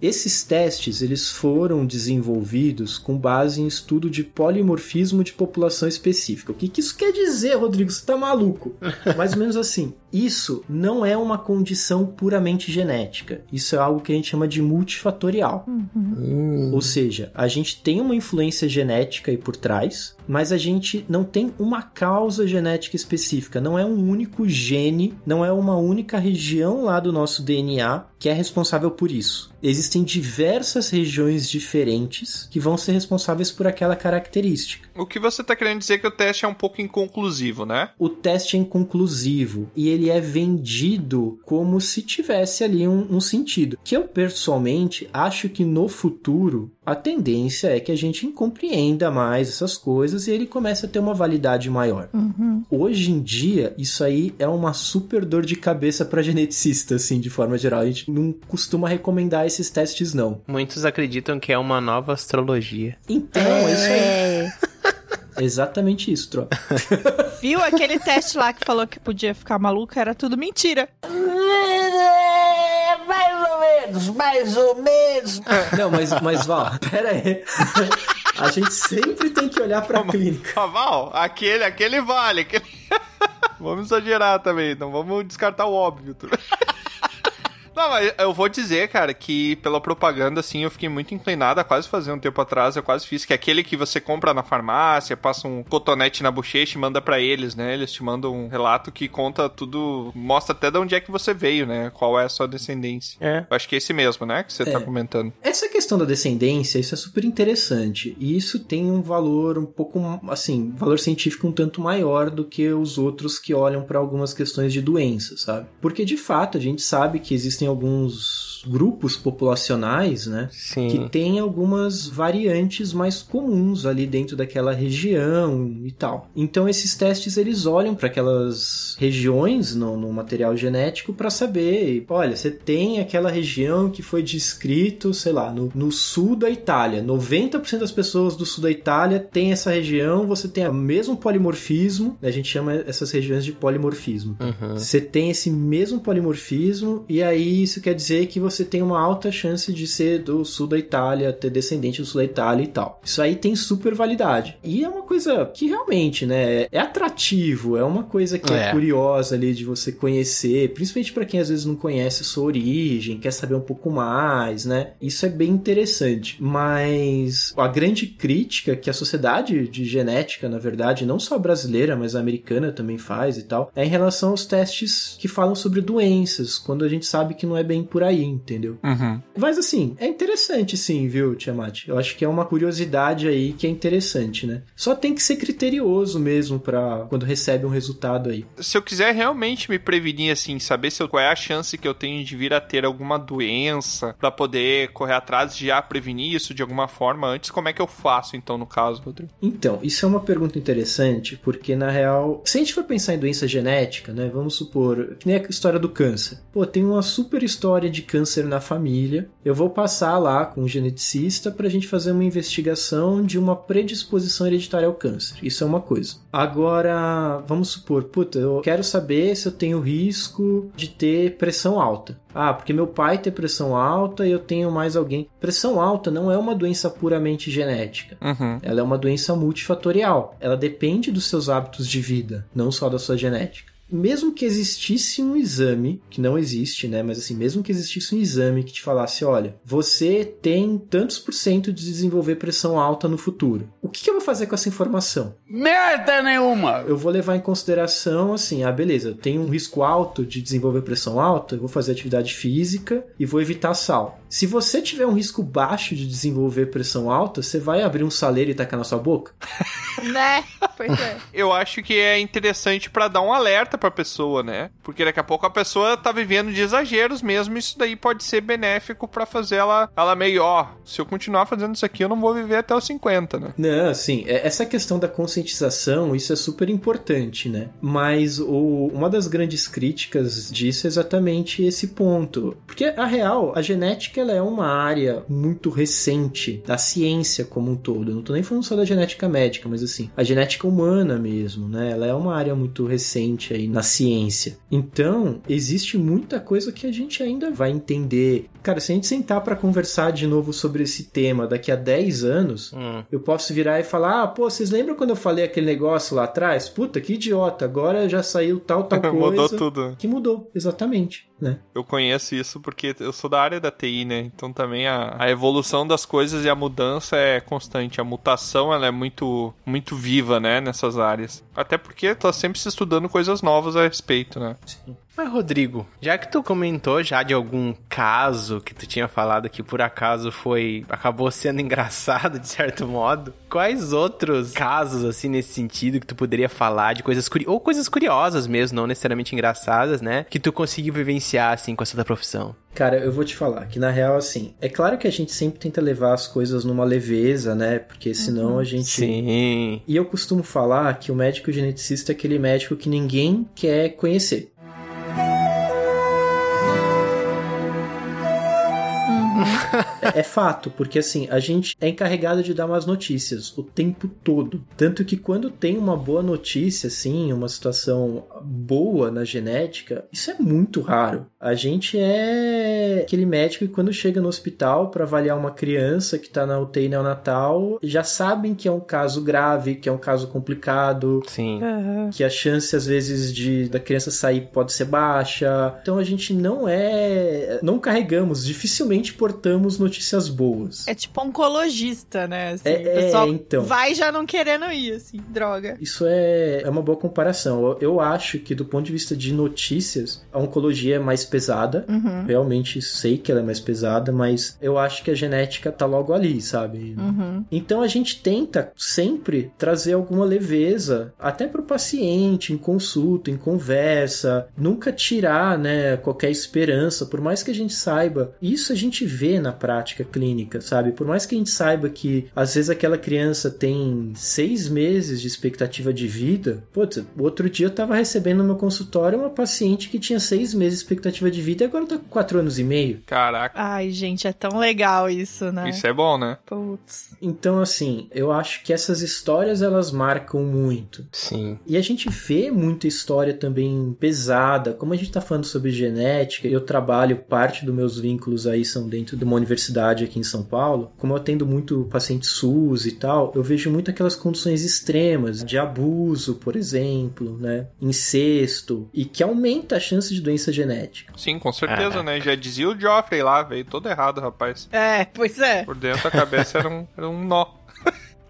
Esses testes, eles foram desenvolvidos com base em estudo de polimorfismo de população específica. O que, que isso quer dizer, Rodrigo? Você tá maluco? Mais ou menos assim. Isso não é uma condição puramente genética. Isso é algo que a gente chama de multifatorial. Ou seja, a gente tem uma influência genética aí por trás, mas a gente não tem uma causa genética específica. Não é um único gene, não é uma única região lá do nosso DNA que é responsável por isso. Existem diversas regiões diferentes que vão ser responsáveis por aquela característica. O que você tá querendo dizer é que o teste é um pouco inconclusivo, né? O teste é inconclusivo e ele é vendido como se tivesse ali um, um sentido. Que eu pessoalmente acho que no futuro a tendência é que a gente compreenda mais essas coisas e ele comece a ter uma validade maior. Hoje em dia, isso aí é uma super dor de cabeça para geneticista, assim, de forma geral. A gente não costuma recomendar esses testes, não. Muitos acreditam que é uma nova astrologia. Então, é isso aí. Exatamente isso, tropa. Viu aquele teste lá que falou que podia ficar maluco? Era tudo mentira. Mais ou menos, mais ou menos. Não, mas, mas Val, pera aí. A gente sempre tem que olhar pra clínica. Ah, Val, aquele, aquele vale. Aquele... vamos exagerar também, não vamos descartar o óbvio. Não, mas eu vou dizer, cara, que pela propaganda, assim, eu fiquei muito inclinado a quase fazer um tempo atrás, eu quase fiz, que é aquele que você compra na farmácia, passa um cotonete na bochecha e manda para eles, né? Eles te mandam um relato que conta tudo, mostra até de onde é que você veio, né? Qual é a sua descendência. É. Eu acho que é esse mesmo, né? Que você tá É. comentando. Essa questão da descendência, isso é super interessante. E isso tem um valor um pouco, assim, valor científico um tanto maior do que os outros que olham para algumas questões de doença, sabe? Porque de fato a gente sabe que existem alguns grupos populacionais, né? Sim. Que tem algumas variantes mais comuns ali dentro daquela região e tal. Então esses testes eles olham para aquelas regiões no, no material genético para saber, olha, você tem aquela região que foi descrito, sei lá, no, no sul da Itália. 90% das pessoas do sul da Itália tem essa região, você tem o mesmo polimorfismo, né? a gente chama essas regiões de polimorfismo. Uhum. Você tem esse mesmo polimorfismo, e aí isso quer dizer que você tem uma alta chance de ser do sul da Itália, ter descendente do sul da Itália e tal. Isso aí tem super validade. E é uma coisa que realmente, né, é atrativo, é uma coisa que é, É. curiosa ali de você conhecer, principalmente para quem às vezes não conhece a sua origem, quer saber um pouco mais, né? Isso é bem interessante. Mas a grande crítica que a sociedade de genética, na verdade, não só brasileira, mas a americana também faz e tal, é em relação aos testes que falam sobre doenças, quando a gente sabe que não é bem por aí, entendeu? Uhum. Mas assim, é interessante sim, viu, Tiamat? Eu acho que é uma curiosidade aí que é interessante, né? Só tem que ser criterioso mesmo para quando recebe um resultado aí. Se eu quiser realmente me prevenir, assim, saber se eu, qual é a chance que eu tenho de vir a ter alguma doença pra poder correr atrás de já prevenir isso de alguma forma antes, como é que eu faço então no caso, Rodrigo? Então, isso é uma pergunta interessante, porque na real, se a gente for pensar em doença genética, né, vamos supor, que nem a história do câncer. Pô, tem uma super história de câncer na família. Eu vou passar lá com um geneticista pra gente fazer uma investigação de uma predisposição hereditária ao câncer. Isso é uma coisa. Agora, vamos supor, puta, eu quero saber se eu tenho risco de ter pressão alta. Ah, porque meu pai tem pressão alta e eu tenho mais alguém. Pressão alta não é uma doença puramente genética. Uhum. Ela é uma doença multifatorial. Ela depende dos seus hábitos de vida, não só da sua genética. Mesmo que existisse um exame, que não existe, né? Mas assim, mesmo que existisse um exame que te falasse, olha, você tem tantos por cento de desenvolver pressão alta no futuro. O que, que eu vou fazer com essa informação? Merda nenhuma! Eu vou levar em consideração assim, ah, beleza, eu tenho um risco alto de desenvolver pressão alta, eu vou fazer atividade física e vou evitar sal. Se você tiver um risco baixo de desenvolver pressão alta, você vai abrir um saleiro e tacar na sua boca? Né? Pois é. Eu acho que é interessante pra dar um alerta pra pessoa, né? Porque daqui a pouco a pessoa tá vivendo de exageros mesmo, isso daí pode ser benéfico pra fazer ela, ela meio, ó, se eu continuar fazendo isso aqui, eu não vou viver até os 50, né? Não, assim, essa questão da conscientização, isso é super importante, né? Mas o- uma das grandes críticas disso é exatamente esse ponto. Porque, a real, a genética ela é uma área muito recente da ciência como um todo. Eu não tô nem falando só da genética médica, mas assim, a genética humana mesmo, né? Ela é uma área muito recente aí na ciência. Então, existe muita coisa que a gente ainda vai entender. Cara, se a gente sentar pra conversar de novo sobre esse tema daqui a 10 anos, Hum. eu posso virar e falar: ah, pô, vocês lembram quando eu falei aquele negócio lá atrás? Puta, que idiota, agora já saiu tal, tal coisa. Mudou tudo. Que mudou, exatamente, né? Eu conheço isso porque eu sou da área da TI, né? Então também a, a evolução das coisas e a mudança é constante. A mutação, ela é muito, muito viva, né? Nessas áreas. Até porque tá sempre se estudando coisas novas a respeito, né? Mas, Rodrigo, já que tu comentou já de algum caso que tu tinha falado que por acaso foi. acabou sendo engraçado, de certo modo, quais outros casos, assim, nesse sentido, que tu poderia falar de coisas curiosas, ou coisas curiosas mesmo, não necessariamente engraçadas, né? Que tu conseguiu vivenciar, assim, com essa tua profissão? Cara, eu vou te falar que na real, assim, é claro que a gente sempre tenta levar as coisas numa leveza, né? Porque senão a gente. Sim. E eu costumo falar que o médico geneticista é aquele médico que ninguém quer conhecer. É, fato, porque assim, a gente é encarregado de dar umas notícias o tempo todo. Tanto que quando tem uma boa notícia, assim, uma situação boa na genética, isso é muito raro. A gente é aquele médico que quando chega no hospital para avaliar uma criança que tá na UTI neonatal, já sabem que é um caso grave, que é um caso complicado. Sim. Aham. Que a chance, às vezes, de da criança sair pode ser baixa. Então a gente não é. Não carregamos, dificilmente portamos notícias boas. É tipo oncologista, né? Assim, É, o pessoal é, então. vai já não querendo ir, assim, droga. Isso é, é uma boa comparação. Eu, eu acho que, do ponto de vista de notícias, a oncologia é mais pesada. Uhum. Realmente sei que ela é mais pesada, mas eu acho que a genética tá logo ali, sabe? Uhum. Então a gente tenta sempre trazer alguma leveza, até pro paciente, em consulta, em conversa, nunca tirar, né, qualquer esperança, por mais que a gente saiba. Isso a gente vê na prática clínica, sabe? Por mais que a gente saiba que às vezes aquela criança tem seis meses de expectativa de vida. Putz, outro dia eu tava recebendo no meu consultório uma paciente que tinha seis meses de expectativa de vida e agora tá com quatro anos e meio. Caraca, Ai, gente, é tão legal isso, né? isso é bom, né? Putz. Então, assim, eu acho que essas histórias elas marcam muito. Sim. E a gente vê muita história também pesada, como a gente tá falando sobre genética, eu trabalho, parte dos meus vínculos aí são dentro de uma universidade aqui em São Paulo. Como eu atendo muito paciente SUS e tal, eu vejo muito aquelas condições extremas de abuso, por exemplo, né? Incesto, e que aumenta a chance de doença genética. Sim, com certeza, Caraca. né? Já dizia o Joffrey lá, veio todo errado, rapaz. É, pois é. Por dentro a cabeça era um, era um nó.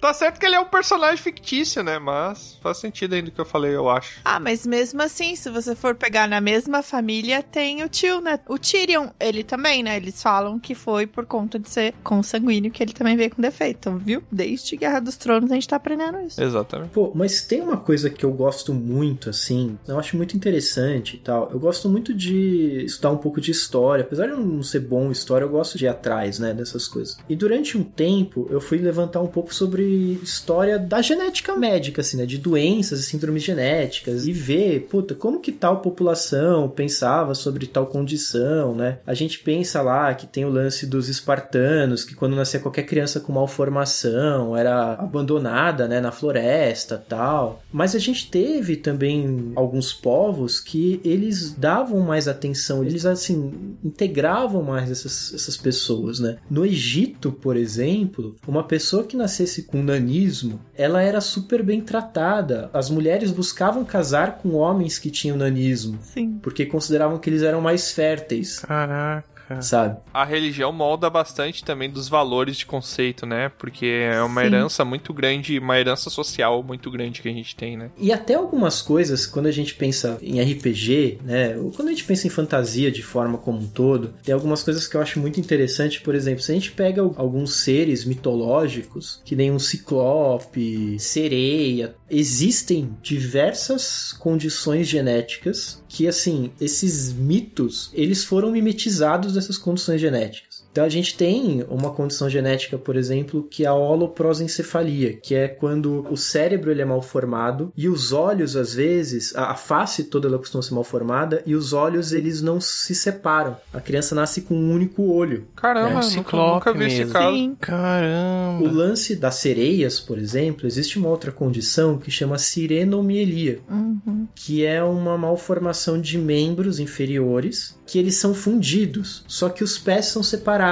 Tá certo que ele é um personagem fictício, né? Mas faz sentido ainda o que eu falei, eu acho. Ah, mas mesmo assim, se você for pegar na mesma família, tem o tio, né? O Tyrion, ele também, né? Eles falam que foi por conta de ser consanguíneo que ele também veio com defeito, viu? Desde Guerra dos Tronos a gente tá aprendendo isso. Exatamente. Pô, mas tem uma coisa que eu gosto muito, assim, eu acho muito interessante e tal. Eu gosto muito de estudar um pouco de história. Apesar de eu não ser bom em história, eu gosto de ir atrás, né, dessas coisas. E durante um tempo, eu fui levantar um pouco sobre história da genética médica, assim, né, de doenças e síndromes genéticas. E ver, puta, como que tal população pensava sobre tal condição, né? A gente pensa lá que tem o lance dos espartanos, que quando nascia qualquer criança com malformação era abandonada, né, na floresta tal. Mas a gente teve também alguns povos que eles davam mais atenção, eles assim integravam mais essas, essas pessoas, né? No Egito, por exemplo, uma pessoa que nascesse com nanismo, ela era super bem tratada. As mulheres buscavam casar com homens que tinham nanismo, Sim. porque consideravam que eles eram mais férteis, Caraca. Sabe? A religião molda bastante também dos valores de conceito, né? Porque é uma Sim. herança muito grande, uma herança social muito grande que a gente tem, né? E até algumas coisas, quando a gente pensa em RPG, né? Ou quando a gente pensa em fantasia de forma como um todo, tem algumas coisas que eu acho muito interessante. Por exemplo, se a gente pega alguns seres mitológicos, que nem um ciclope, sereia, existem diversas condições genéticas que, assim, esses mitos, eles foram mimetizados dessas condições genéticas. Então a gente tem uma condição genética, por exemplo, que é a holoprosencefalia, que é quando o cérebro ele é mal formado e os olhos às vezes, a face toda ela costuma ser mal formada e os olhos eles não se separam. A criança nasce com um único olho. Caramba, É, nunca, ciclope nunca vi esse mesmo. caso. Sim. Caramba. O lance das sereias, por exemplo, existe uma outra condição que chama sirenomielia, Uhum. que é uma malformação de membros inferiores que eles são fundidos, só que os pés são separados.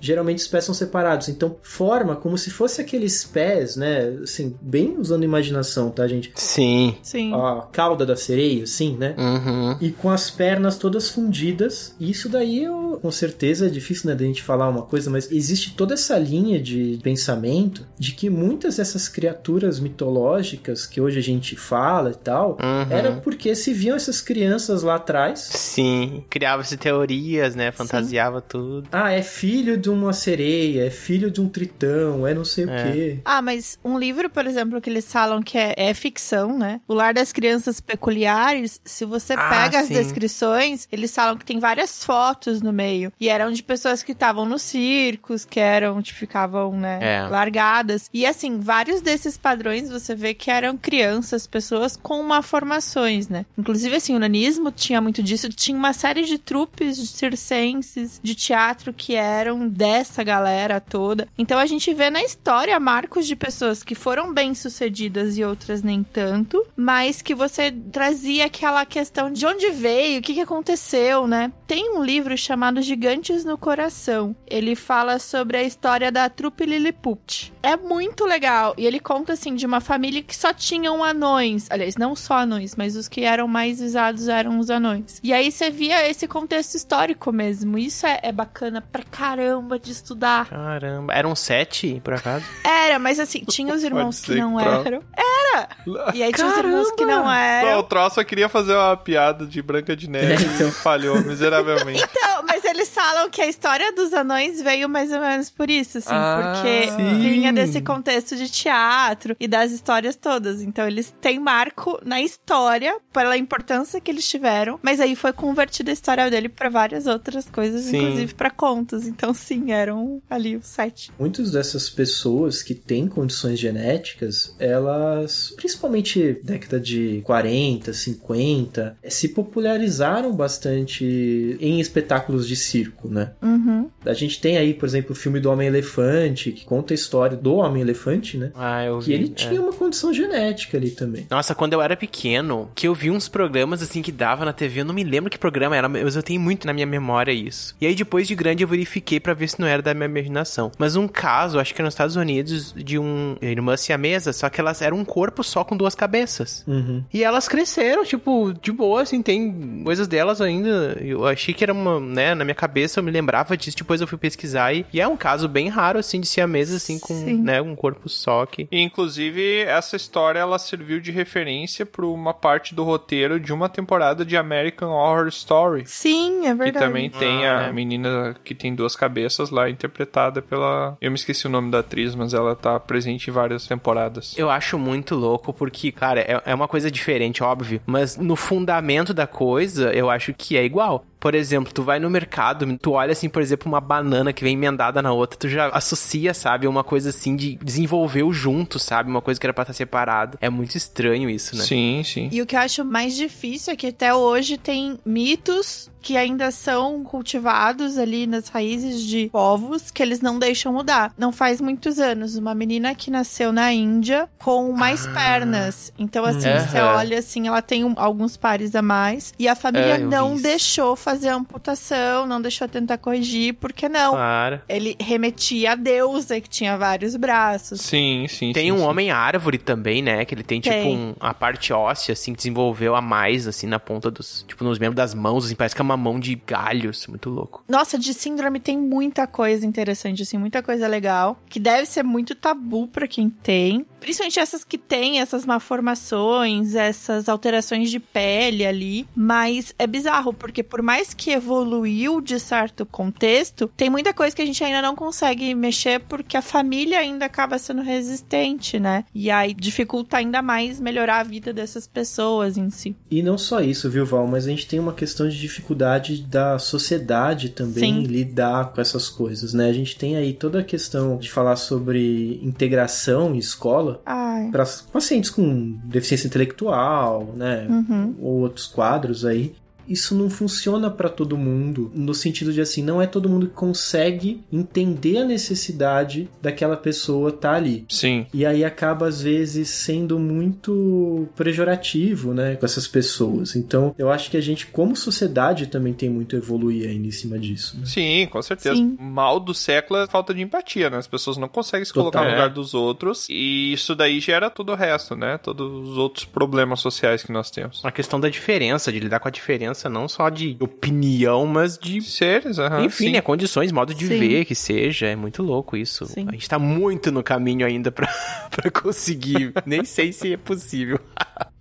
Geralmente os pés são separados, então forma como se fosse aqueles pés, né? Assim, bem usando imaginação, tá, gente? Sim. Sim. A cauda da sereia, assim, né? Uhum. E com as pernas todas fundidas. E isso daí, eu, com certeza, é difícil, né, da gente falar uma coisa, mas existe toda essa linha de pensamento de que muitas dessas criaturas mitológicas que hoje a gente fala e tal, Uhum. era porque se viam essas crianças lá atrás. Sim. Criava-se teorias, né? Fantasiava tudo. Ah, é filho de uma sereia, é filho de um tritão, é não sei É. o quê. Ah, mas um livro, por exemplo, que eles falam que é, é ficção, né? O Lar das Crianças Peculiares, se você Ah, pega as sim. descrições, eles falam que tem várias fotos no meio. E eram de pessoas que estavam nos circos, que eram, tipo, ficavam, né, É. largadas. E assim, vários desses padrões você vê que eram crianças, pessoas com malformações, né? Inclusive, assim, o nanismo tinha muito disso. Tinha uma série de trupes de circenses, de teatro que eram dessa galera toda. Então a gente vê na história marcos de pessoas que foram bem sucedidas e outras nem tanto, mas que você trazia aquela questão de onde veio, o que, que aconteceu, né? tem um livro chamado Gigantes no Coração. Ele fala sobre a história da trupe Lilliput. É muito legal. E ele conta, assim, de uma família que só tinham anões. Aliás, não só anões, mas os que eram mais visados eram os anões. E aí você via esse contexto histórico mesmo. Isso é, é bacana pra caramba de estudar. Caramba. Eram sete, por acaso? Era, mas assim, tinha os irmãos que não que pra- eram. Era! E aí tinha os irmãos que não Não, eram. o troço eu queria fazer uma piada de Branca de Neve É, então. e falhou miseravelmente. Então, mas eles falam que a história dos anões veio mais ou menos por isso, assim, Ah, porque sim. vinha desse contexto de teatro e das histórias todas. Então, eles têm marco na história pela importância que eles tiveram, mas aí foi convertida a história dele pra várias outras coisas, Sim. inclusive pra contos. Então, sim, eram ali os sete. Muitas dessas pessoas que têm condições genéticas, elas, principalmente década de 40, 50, se popularizaram bastante em espetáculos de circo, né? Uhum. A gente tem aí, por exemplo, o filme do Homem-Elefante, que conta a história do Homem-Elefante, né? Ah, eu Que vi. ele é. tinha uma condição genética ali também. Nossa, quando eu era pequeno, que eu vi uns programas assim que dava na TV, eu não me lembro que programa era, mas eu tenho muito na minha memória isso. E aí depois de grande eu verifiquei pra ver se não era da minha imaginação. Mas um caso, acho que era nos Estados Unidos, de um irmã siamesa, só que elas eram um corpo só com duas cabeças. Uhum. E elas cresceram, tipo, de boa, assim, tem coisas delas ainda. Eu achei que era uma, né, na minha cabeça eu me lembrava disso, depois eu fui pesquisar e, e é um caso bem raro, assim, de siamesa, assim, com, Sim. né, um corpo só que... E, inclusive, essa história ela serviu de referência para uma parte do roteiro de uma temporada de American Horror Story. Sim, é Que verdade. também tem Ah, a é. menina que tem duas cabeças lá, interpretada pela. Eu me esqueci o nome da atriz, mas ela tá presente em várias temporadas. Eu acho muito louco porque, cara, é, é uma coisa diferente, óbvio. Mas no fundamento da coisa, eu acho que é igual. Por exemplo, tu vai no mercado, tu olha assim, por exemplo, uma banana que vem emendada na outra, tu já associa, sabe? Uma coisa assim de desenvolveu junto, sabe? Uma coisa que era pra estar separado. É muito estranho isso, né? Sim, sim. E o que eu acho mais difícil é que até hoje tem mitos que ainda são cultivados ali nas raízes de povos que eles não deixam mudar. Não faz muitos anos, uma menina que nasceu na Índia com mais pernas. Então, assim, Aham. você olha assim, ela tem um- alguns pares a mais. E a família É, não isso. deixou fazer a amputação, não deixou tentar corrigir, porque não. Claro. Ele remetia a deusa que tinha vários braços. Sim, sim. Tem sim, um sim. homem árvore também, né? Que ele tem, tipo, Tem. um- a parte óssea, assim, que desenvolveu a mais, assim, na ponta dos. Tipo, nos membros das mãos, assim, parece que é uma mão de galhos. Muito louco. Nossa, de síndrome tem muita coisa interessante, assim, muita coisa legal, que deve ser muito tabu pra quem tem. Principalmente essas que têm essas malformações, essas alterações de pele ali. Mas é bizarro, porque por mais que evoluiu de certo contexto, tem muita coisa que a gente ainda não consegue mexer porque a família ainda acaba sendo resistente, né? E aí dificulta ainda mais melhorar a vida dessas pessoas em si. E não só isso, viu, Val? Mas a gente tem uma questão de dificuldade da sociedade também Sim. lidar com essas coisas, né? A gente tem aí toda a questão de falar sobre integração em escola Ai. para pacientes com deficiência intelectual, né? Uhum. Ou outros quadros aí. Isso não funciona para todo mundo, no sentido de assim, não é todo mundo que consegue entender a necessidade daquela pessoa estar ali. Sim. E aí acaba, às vezes, sendo muito pejorativo, né, com essas pessoas. Então, eu acho que a gente, como sociedade, também tem muito a evoluir ainda em cima disso. né? Sim, com certeza. Sim. O mal do século é a falta de empatia, né? As pessoas não conseguem se Total. colocar no lugar dos outros. E isso daí gera todo o resto, né? Todos os outros problemas sociais que nós temos. A questão da diferença, de lidar com a diferença, não só de opinião, mas de Seres. Enfim, sim. né? Condições, modo de Sim. ver que seja. É muito louco isso. Sim. A gente tá muito no caminho ainda pra, pra conseguir. Nem sei se é possível.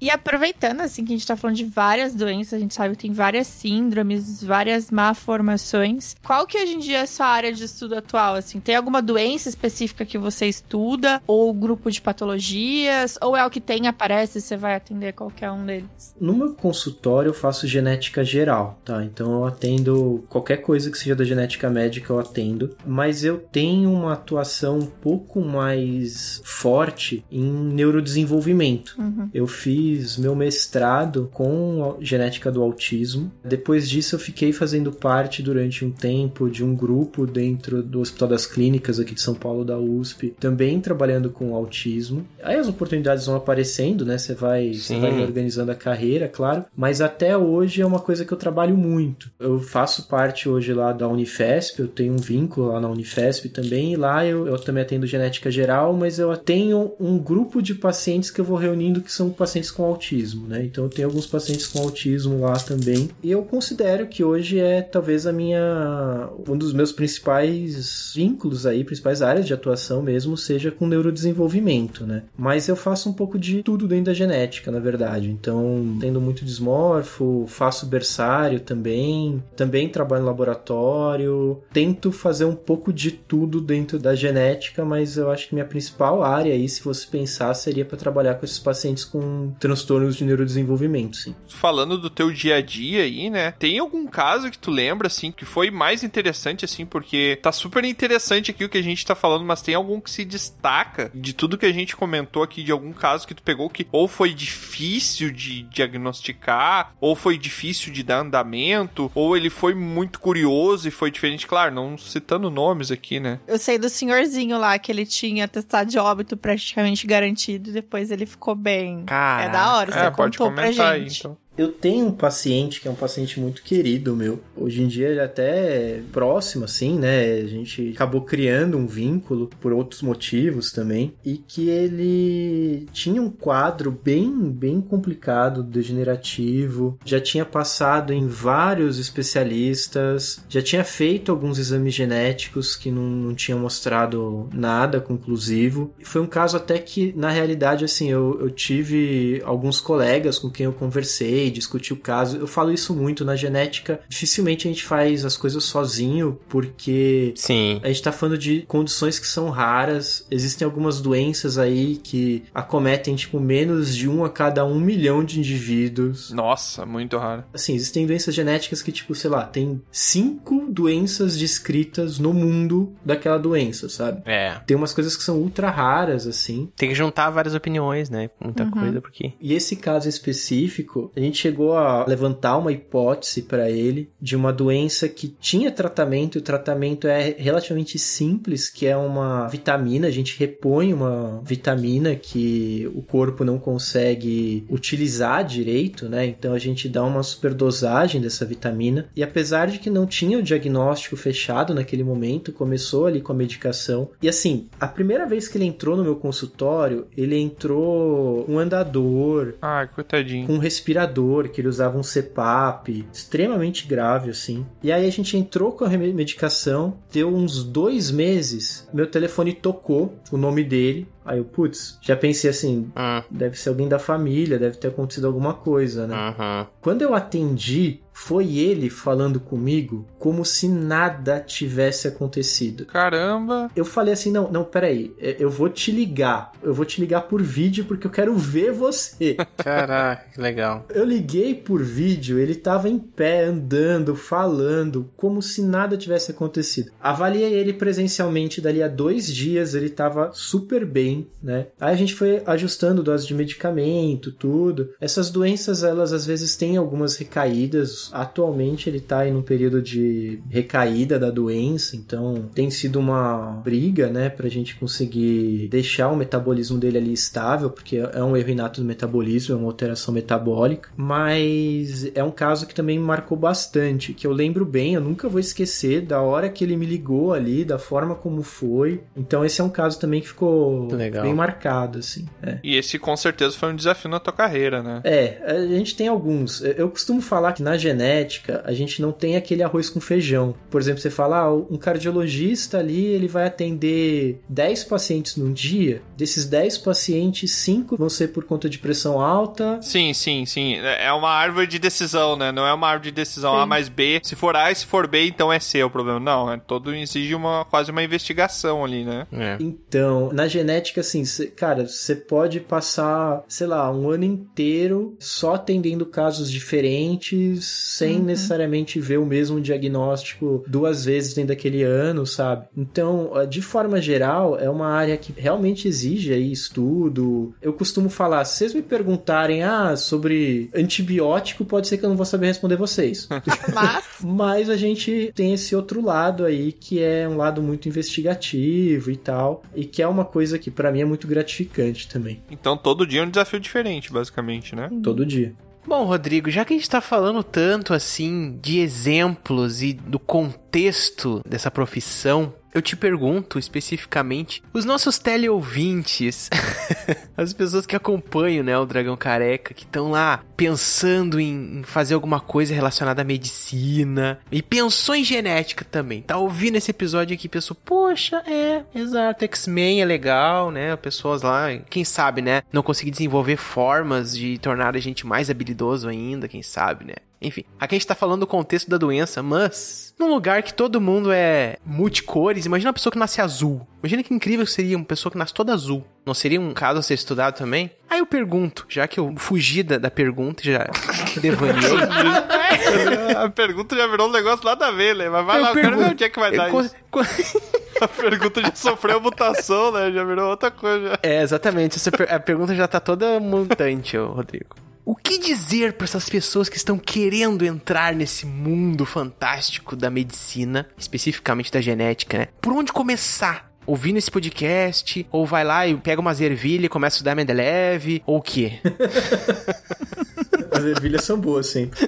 E aproveitando, assim, que a gente tá falando de várias doenças, a gente sabe que tem várias síndromes, várias malformações. Qual que hoje em dia é a sua área de estudo atual, assim? Tem alguma doença específica que você estuda? Ou grupo de patologias? Ou é o que tem, aparece e você vai atender qualquer um deles? No meu consultório, eu faço genética geral, tá? Então, eu atendo qualquer coisa que seja da genética médica, eu atendo. Mas eu tenho uma atuação um pouco mais forte em neurodesenvolvimento. Uhum. Eu fiz meu mestrado com genética do autismo. Depois disso, eu fiquei fazendo parte durante um tempo de um grupo dentro do Hospital das Clínicas aqui de São Paulo da USP, também trabalhando com autismo. Aí as oportunidades vão aparecendo, né? Você vai, você vai organizando a carreira, claro. Mas até hoje é uma coisa que eu trabalho muito. Eu faço parte hoje lá da Unifesp, eu tenho um vínculo lá na Unifesp também, e lá eu, eu também atendo genética geral, mas eu tenho um grupo de pacientes que eu vou reunindo que são pacientes com autismo, né? Então eu tenho alguns pacientes com autismo lá também. E eu considero que hoje é talvez a minha um dos meus principais vínculos aí, principais áreas de atuação mesmo, seja com neurodesenvolvimento, né? Mas eu faço um pouco de tudo dentro da genética, na verdade. Então, tendo muito desmorfo, faço berçário também, também trabalho no laboratório, tento fazer um pouco de tudo dentro da genética, mas eu acho que minha principal área aí, se você pensar, seria para trabalhar com esses pacientes com transtornos de neurodesenvolvimento, sim. Falando do teu dia a dia aí, né? Tem algum caso que tu lembra, assim, que foi mais interessante, assim, porque tá super interessante aqui o que a gente tá falando, mas tem algum que se destaca de tudo que a gente comentou aqui, de algum caso que tu pegou que ou foi difícil de diagnosticar, ou foi difícil de dar andamento, ou ele foi muito curioso e foi diferente. Claro, não citando nomes aqui, né? Eu sei do senhorzinho lá que ele tinha testado de óbito praticamente garantido e depois ele ficou bem. Cara, é da hora, você é, pode contou pra comentar aí, gente. então. Eu tenho um paciente que é um paciente muito querido meu. Hoje em dia ele é até próximo, assim, né? A gente acabou criando um vínculo por outros motivos também. E que ele tinha um quadro bem, bem complicado, degenerativo. Já tinha passado em vários especialistas. Já tinha feito alguns exames genéticos que não, não tinham mostrado nada conclusivo. Foi um caso até que, na realidade, assim, eu, eu tive alguns colegas com quem eu conversei discutir o caso. Eu falo isso muito na genética. Dificilmente a gente faz as coisas sozinho, porque Sim. a gente tá falando de condições que são raras. Existem algumas doenças aí que acometem, tipo, menos de um a cada um milhão de indivíduos. Nossa, muito raro. Assim, existem doenças genéticas que, tipo, sei lá, tem cinco doenças descritas no mundo daquela doença, sabe? É. Tem umas coisas que são ultra raras, assim. Tem que juntar várias opiniões, né? Muita Uhum. coisa, porque. E esse caso específico, a gente chegou a levantar uma hipótese para ele de uma doença que tinha tratamento, e o tratamento é relativamente simples, que é uma vitamina, a gente repõe uma vitamina que o corpo não consegue utilizar direito, né? Então a gente dá uma superdosagem dessa vitamina. E apesar de que não tinha o diagnóstico fechado naquele momento, começou ali com a medicação. E assim, a primeira vez que ele entrou no meu consultório, ele entrou um andador, Ai, coitadinho. com um respirador, que ele usava um CPAP, extremamente grave, assim. E aí a gente entrou com a medicação, deu uns dois meses, meu telefone tocou o nome dele. Aí eu, putz, já pensei assim, Hum. deve ser alguém da família, deve ter acontecido alguma coisa, né? Uhum. Quando eu atendi, foi ele falando comigo como se nada tivesse acontecido. Caramba. Eu falei assim: não, não, peraí, é, eu vou te ligar. Eu vou te ligar por vídeo porque eu quero ver você. Caraca, que legal. Eu liguei por vídeo, ele tava em pé, andando, falando, como se nada tivesse acontecido. Avaliei ele presencialmente dali a dois dias, ele tava super bem, né? Aí a gente foi ajustando dose de medicamento, tudo. Essas doenças, elas às vezes têm algumas recaídas. Atualmente ele tá em um período de recaída da doença, então tem sido uma briga, né, pra gente conseguir deixar o metabolismo dele ali estável, porque é um erro inato do metabolismo, é uma alteração metabólica, mas é um caso que também me marcou bastante, que eu lembro bem, eu nunca vou esquecer da hora que ele me ligou ali, da forma como foi. Então esse é um caso também que ficou Legal. bem marcado, assim. É. E esse com certeza foi um desafio na tua carreira, né? É, a gente tem alguns. Eu costumo falar que na genética a gente não tem aquele arroz com feijão. Por exemplo, você fala, ah, um cardiologista ali, ele vai atender 10 pacientes num dia. Desses 10 pacientes, 5 vão ser por conta de pressão alta. Sim, sim, sim. É uma árvore de decisão, né? Não é uma árvore de decisão A mais B. Se for A e se for B, então é C o problema. Não, é todo exige uma quase uma investigação ali, né? É. Então, na genética genética, assim, cê- cara, você pode passar, sei lá, um ano inteiro só atendendo casos diferentes, sem necessariamente ver o mesmo diagnóstico duas vezes dentro daquele ano, sabe? Então, eh, de forma geral, é uma área que realmente exige aí estudo. Eu costumo falar, se vocês me perguntarem, ah, sobre antibiótico, pode ser que eu não vou saber responder vocês. Mas, Mas a gente tem esse outro lado aí que é um lado muito investigativo e tal, e que é uma coisa que pra mim é muito gratificante também, Então todo dia é um desafio diferente, basicamente, né? todo dia. Bom, Rodrigo, já que a gente tá falando tanto assim de exemplos e do contexto dessa profissão, eu te pergunto especificamente, os nossos teleouvintes, as pessoas que acompanham, né, o Dragão Careca, que estão lá pensando em fazer alguma coisa relacionada à medicina e pensou em genética também, tá ouvindo esse episódio aqui pensou, poxa, é, exato, X-Men é legal, né, pessoas lá, quem sabe, né, não conseguir desenvolver formas de tornar a gente mais habilidoso ainda, quem sabe, né. Enfim, aqui a gente tá falando do contexto da doença, mas num lugar que todo mundo é multicores, imagina uma pessoa que nasce azul. Imagina que incrível seria uma pessoa que nasce toda azul. Não seria um caso a ser estudado também? Aí eu pergunto, já que eu fugi da, da pergunta e já devaneei. a pergunta já virou um negócio nada a ver, né? Mas vai Eu lá, eu quero pergunto- ver onde é que vai eu dar isso. A pergunta já sofreu mutação, né? Já virou outra coisa. É, exatamente. Per- a pergunta já tá toda mutante, Rodrigo. O que dizer para essas pessoas que estão querendo entrar nesse mundo fantástico da medicina, especificamente da genética, né? Por onde começar? Ouvindo esse podcast? Ou vai lá e pega umas ervilhas e começa a estudar Mendeleev? Ou o quê? As ervilhas são boas sempre.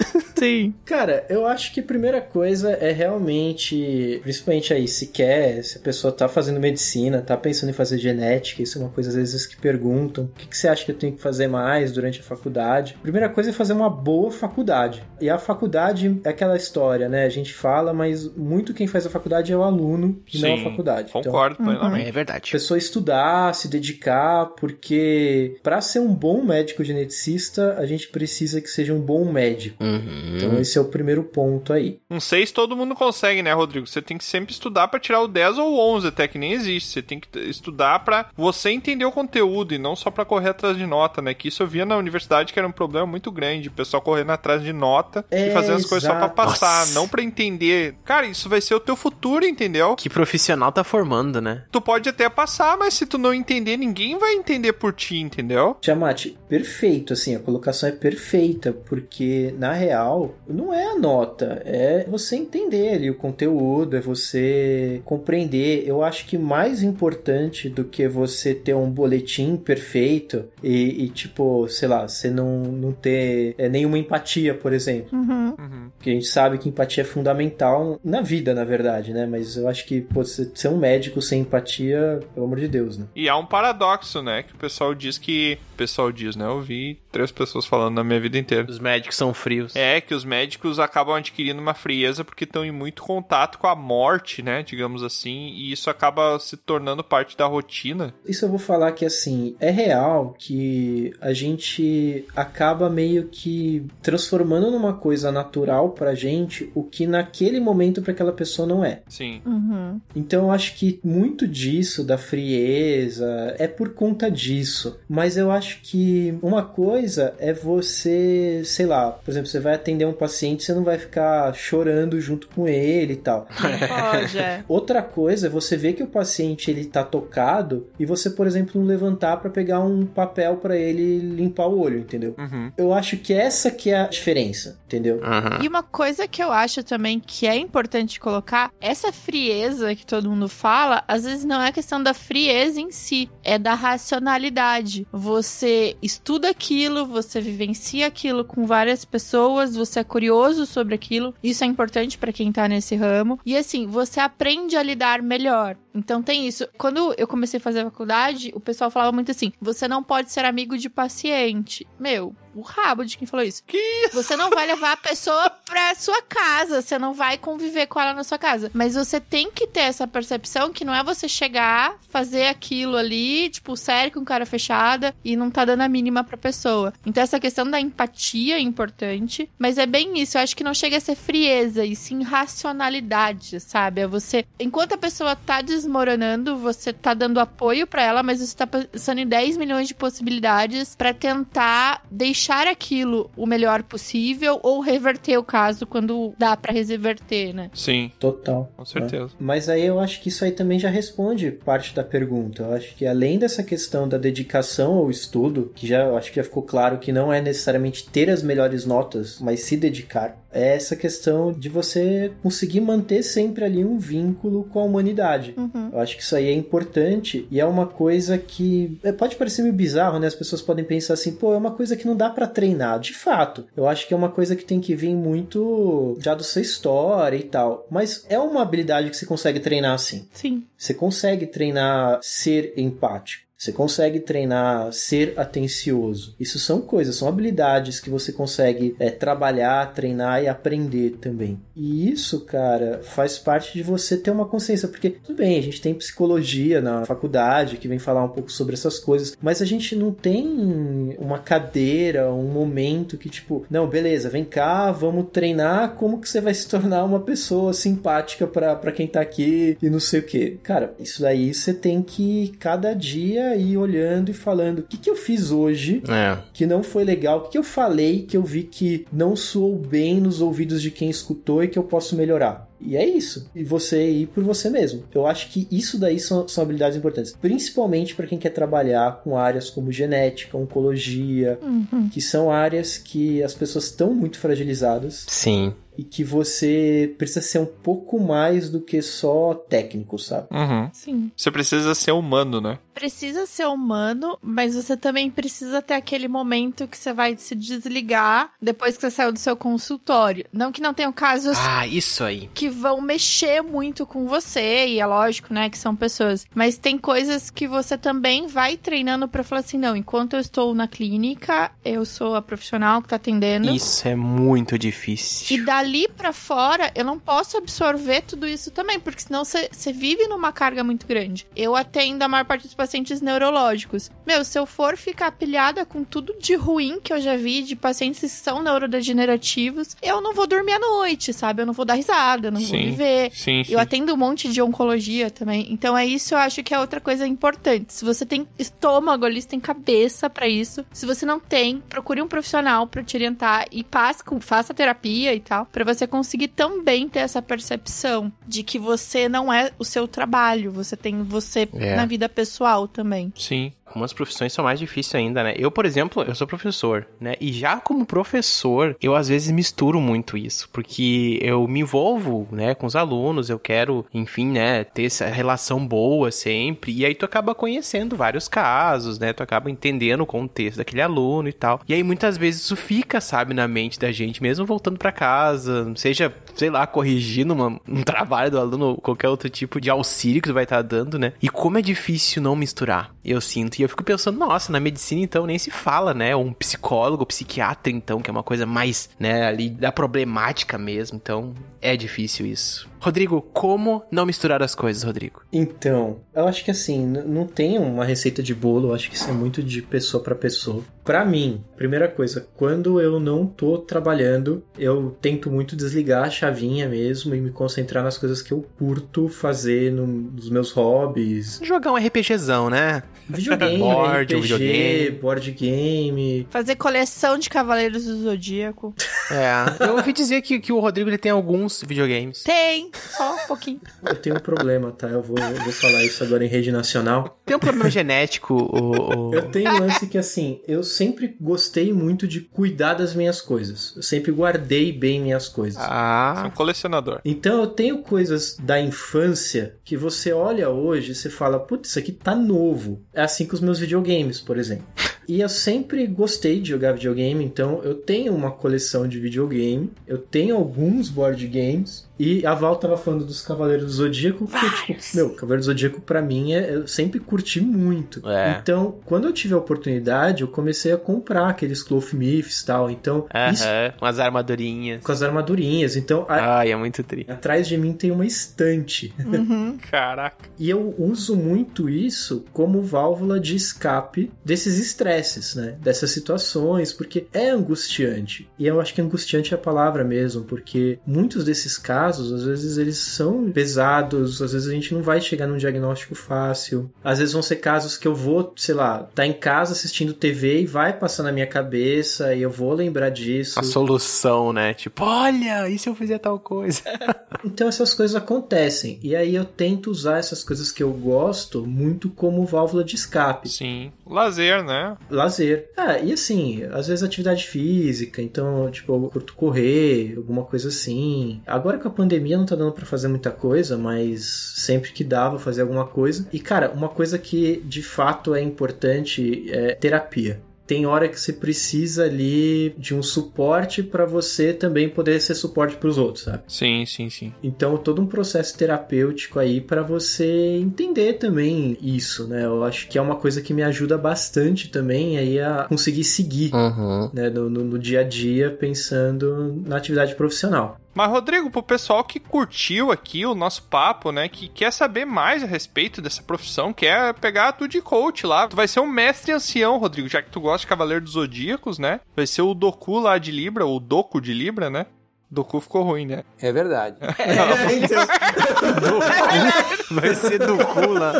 Sim. Cara, eu acho que a primeira coisa é realmente, principalmente aí, se quer, se a pessoa tá fazendo medicina, tá pensando em fazer genética, isso é uma coisa às vezes que perguntam, o que, que você acha que eu tenho que fazer mais durante a faculdade? Primeira coisa é fazer uma boa faculdade. E a faculdade é aquela história, né? A gente fala, mas muito quem faz a faculdade é o aluno e não a Sim, faculdade. Então, Concordo plenamente. É verdade. a pessoa estudar, se dedicar, porque para ser um bom médico geneticista, a gente precisa que seja um bom médico. Uhum. Então esse é o primeiro ponto aí. Um 6 todo mundo consegue, né, Rodrigo? Você tem que sempre estudar pra tirar o 10 ou o 11, até que nem existe. Você tem que estudar pra você entender o conteúdo e não só pra correr atrás de nota, né? Que isso eu via na universidade que era um problema muito grande, o pessoal correndo atrás de nota É, e fazendo as coisas só pra exato. passar, Nossa. não pra entender. Cara, isso vai ser o teu futuro, entendeu? Que profissional tá formando, né? Tu pode até passar, mas se tu não entender, ninguém vai entender por ti, entendeu? Tiamat, perfeito, assim, a colocação é perfeita, porque na real não é a nota, é você entender ali o conteúdo, é você compreender. Eu acho que mais importante do que você ter um boletim perfeito e, e, tipo, sei lá, você não, não ter é, nenhuma empatia, por exemplo. Uhum. Porque a gente sabe que empatia é fundamental na vida, na verdade, né? Mas eu acho que pô, você ser um médico sem empatia, pelo amor de Deus, né? E há um paradoxo, né? Que o pessoal diz que. O pessoal diz, né? Eu ouvi três pessoas falando na minha vida inteira. Os médicos são frios. É, que os médicos acabam adquirindo uma frieza porque estão em muito contato com a morte, né? Digamos assim, e isso acaba se tornando parte da rotina. Isso eu vou falar que assim, é real que a gente acaba meio que transformando numa coisa natural pra gente o que naquele momento pra aquela pessoa não é. Sim. Uhum. Então eu acho que muito disso, da frieza, é por conta disso. Mas eu acho que uma coisa é você, sei lá, por exemplo, você vai atender um paciente, você não vai ficar chorando junto com ele e tal. Pode, é. Outra coisa é você ver que o paciente ele tá tocado e você, por exemplo, não levantar pra pegar um papel pra ele limpar o olho, entendeu? Uhum. Eu acho que essa que é a diferença, entendeu? Aham. E uma coisa que eu acho também que é importante colocar, essa frieza que todo mundo fala, às vezes não é questão da frieza em si, é da racionalidade. Você estuda aquilo, você vivencia aquilo com várias pessoas, você é curioso sobre aquilo. Isso é importante pra quem tá nesse ramo. E assim, você aprende a lidar melhor. Então tem isso. Quando eu comecei a fazer a faculdade, o pessoal falava muito assim: você não pode ser amigo de paciente. Meu, o rabo de quem falou isso. Que isso? Você não vai levar a pessoa pra sua casa, você não vai conviver com ela na sua casa. Mas você tem que ter essa percepção que não é você chegar, fazer aquilo ali, tipo, sério, com cara fechada e não tá dando a mínima pra pessoa. Então essa questão da empatia é importante, mas é bem isso. Eu acho que não chega a ser frieza e sim racionalidade, sabe? É você, enquanto a pessoa tá desmoronando, você tá dando apoio pra ela, mas você tá pensando em 10 milhões de possibilidades pra tentar deixar aquilo o melhor possível ou reverter o caso quando dá pra reverter, né? Sim, Total. com certeza. Mas aí eu acho que isso aí também já responde parte da pergunta. Eu acho que além dessa questão da dedicação ao estudo, que já eu acho que já ficou claro que não é necessariamente ter as melhores notas, mas se dedicar, é essa questão de você conseguir manter sempre ali um vínculo com a humanidade. Uhum. Eu acho que isso aí é importante e é uma coisa que é, pode parecer meio bizarro, né? As pessoas podem pensar assim, pô, é uma coisa que não dá pra treinar. De fato, eu acho que é uma coisa que tem que vir muito já do sua história e tal. Mas é uma habilidade que você consegue treinar assim. Sim. Você consegue treinar ser empático. Você consegue treinar ser atencioso. Isso são coisas, são habilidades que você consegue é, trabalhar, treinar e aprender também. E isso, cara, faz parte de você ter uma consciência. Porque, tudo bem, a gente tem psicologia na faculdade que vem falar um pouco sobre essas coisas, mas a gente não tem uma cadeira, um momento que, tipo, não, beleza, vem cá, vamos treinar como que você vai se tornar uma pessoa simpática pra quem tá aqui e não sei o que. Cara, isso daí você tem que cada dia ir olhando e falando o que, que eu fiz hoje É. que não foi legal, o que, que eu falei que eu vi que não soou bem nos ouvidos de quem escutou e que eu posso melhorar. E é isso. E você ir por você mesmo. Eu acho que isso daí são, são habilidades importantes. Principalmente para quem quer trabalhar com áreas como genética, oncologia, Uhum. que são áreas que as pessoas estão muito fragilizadas Sim. e que você precisa ser um pouco mais do que só técnico, sabe? Uhum. Sim. Você precisa ser humano, né? Precisa ser humano, mas você também precisa ter aquele momento que você vai se desligar depois que você saiu do seu consultório. Não que não tenham casos Ah, isso aí. que vão mexer muito com você, e é lógico, né, que são pessoas. Mas tem coisas que você também vai treinando pra falar assim: não, enquanto eu estou na clínica, eu sou a profissional que tá atendendo. Isso é muito difícil. E dali pra fora, eu não posso absorver tudo isso também, porque senão você você vive numa carga muito grande. Eu atendo a maior parte dos pacientes neurológicos. Meu, se eu for ficar pilhada com tudo de ruim que eu já vi de pacientes que são neurodegenerativos, eu não vou dormir à noite, sabe? Eu não vou dar risada, eu não vou Sim. viver. Sim, sim. Eu atendo um monte de oncologia também. Então é isso, eu acho que é outra coisa importante. Se você tem estômago ali, você tem cabeça pra isso. Se você não tem, procure um profissional pra te orientar e passe faça terapia e tal, Pra você conseguir também ter essa percepção de que você não é o seu trabalho, você tem você É. na vida pessoal também. Sim. Algumas profissões são mais difíceis ainda, né? Eu, por exemplo, eu sou professor, né? E já como professor, eu às vezes misturo muito isso, porque eu me envolvo, né, com os alunos, eu quero, enfim, né, ter essa relação boa sempre, e aí tu acaba conhecendo vários casos, né? Tu acaba entendendo o contexto daquele aluno e tal. E aí muitas vezes isso fica, sabe, na mente da gente, mesmo voltando pra casa, seja, sei lá, corrigindo uma- um trabalho do aluno qualquer outro tipo de auxílio que tu vai estar dando, né? E como é difícil não misturar, eu sinto. E eu fico pensando, nossa, na medicina então nem se fala, né? Um psicólogo, psiquiatra então, que é uma coisa mais, né, ali da problemática mesmo. Então, é difícil isso. Rodrigo, como não misturar as coisas, Rodrigo? Então, eu acho que assim, não tem uma receita de bolo, eu acho que isso é muito de pessoa pra pessoa. Pra mim, primeira coisa, quando eu não tô trabalhando, eu tento muito desligar a chavinha mesmo e me concentrar nas coisas que eu curto fazer no- nos meus hobbies. Jogar um RPGzão, né? Videogame, Board, um RPG, videogame. board game. Fazer coleção de Cavaleiros do Zodíaco. É, eu ouvi dizer que, que o Rodrigo ele tem alguns videogames. Tem, só um pouquinho. Eu tenho um problema, tá? Eu vou, eu vou falar isso agora em rede nacional. Tem um problema genético, o, o- Eu tenho um lance que, assim, eu sempre gostei muito de cuidar das minhas coisas. Eu sempre guardei bem minhas coisas. Você é Ah, um colecionador. Então eu tenho coisas da infância que você olha hoje e você fala, putz, isso aqui tá novo. Assim com os meus videogames, por exemplo. E eu sempre gostei de jogar videogame, então eu tenho uma coleção de videogame, eu tenho alguns board games. E a Val tava falando dos Cavaleiros do Zodíaco, que, tipo, meu, Cavaleiro do Zodíaco pra mim é, eu sempre curti muito. É. Então, quando eu tive a oportunidade, eu comecei a comprar aqueles Cloth Myths e tal. Então, isso aham, umas armadurinhas. com as armadurinhas. Então, a- Ai, é muito tri. atrás de mim tem uma estante. Uhum. Caraca. E eu uso muito isso como válvula de escape desses estresses estresses, né? Dessas situações, porque é angustiante. E eu acho que angustiante é a palavra mesmo, porque muitos desses casos, às vezes, eles são pesados, às vezes a gente não vai chegar num diagnóstico fácil. Às vezes vão ser casos que eu vou, sei lá, tá em casa assistindo TV e vai passar na minha cabeça e eu vou lembrar disso. A solução, né? Tipo, olha, e se eu fizer tal coisa? então essas coisas acontecem. E aí eu tento usar essas coisas que eu gosto muito como válvula de escape. Sim. Lazer, né? Lazer. Ah, e assim, às vezes atividade física, então, tipo, eu curto correr, alguma coisa assim. Agora com a pandemia não tá dando para fazer muita coisa, mas sempre que dava fazer alguma coisa. E cara, uma coisa que de fato é importante é terapia tem hora que você precisa ali de um suporte para você também poder ser suporte para os outros, sabe? Sim, sim, sim. Então, todo um processo terapêutico aí para você entender também isso, né? Eu acho que é uma coisa que me ajuda bastante também aí a conseguir seguir, uhum. né, no, no, no dia a dia pensando na atividade profissional. Mas, Rodrigo, pro pessoal que curtiu aqui o nosso papo, né, que quer saber mais a respeito dessa profissão, quer pegar tu de coach lá. Tu vai ser um mestre ancião, Rodrigo, já que tu gosta de Cavaleiro dos Zodíacos, né? Vai ser o Doku lá de Libra, o Doku de Libra, né? Doku ficou ruim, né? É verdade. É, então... Doku. Vai ser Doku lá.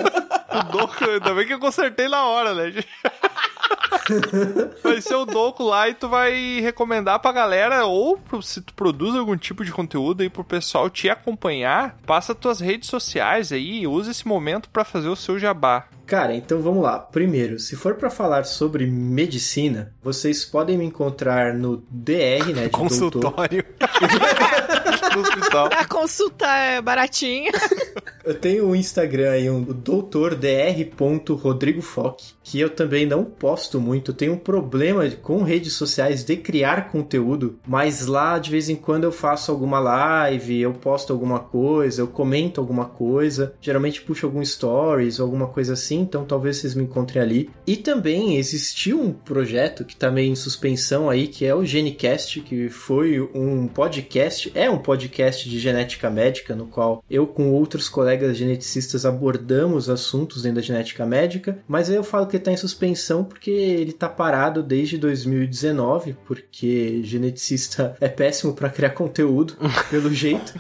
O Doku, ainda bem que eu consertei na hora, né? vai ser o Doku lá e tu vai recomendar pra galera, ou se tu produz algum tipo de conteúdo aí pro pessoal te acompanhar, passa tuas redes sociais aí e usa esse momento para fazer o seu jabá. Cara, então vamos lá. Primeiro, se for para falar sobre medicina, vocês podem me encontrar no DR, né? De Consultório. no hospital. A consulta é baratinha. Eu tenho o um Instagram aí, um, o doutordr.rodrigofoc, que eu também não posto muito. Tenho um problema com redes sociais de criar conteúdo, mas lá de vez em quando eu faço alguma live, eu posto alguma coisa, eu comento alguma coisa. Geralmente puxo algum stories ou alguma coisa assim, então talvez vocês me encontrem ali. E também existiu um projeto que tá meio em suspensão aí, que é o Genicast, que foi um podcast, é um podcast de genética médica, no qual eu com outros colegas geneticistas abordamos assuntos dentro da genética médica, mas aí eu falo que tá em suspensão porque ele tá parado desde 2019, porque geneticista é péssimo para criar conteúdo, pelo jeito.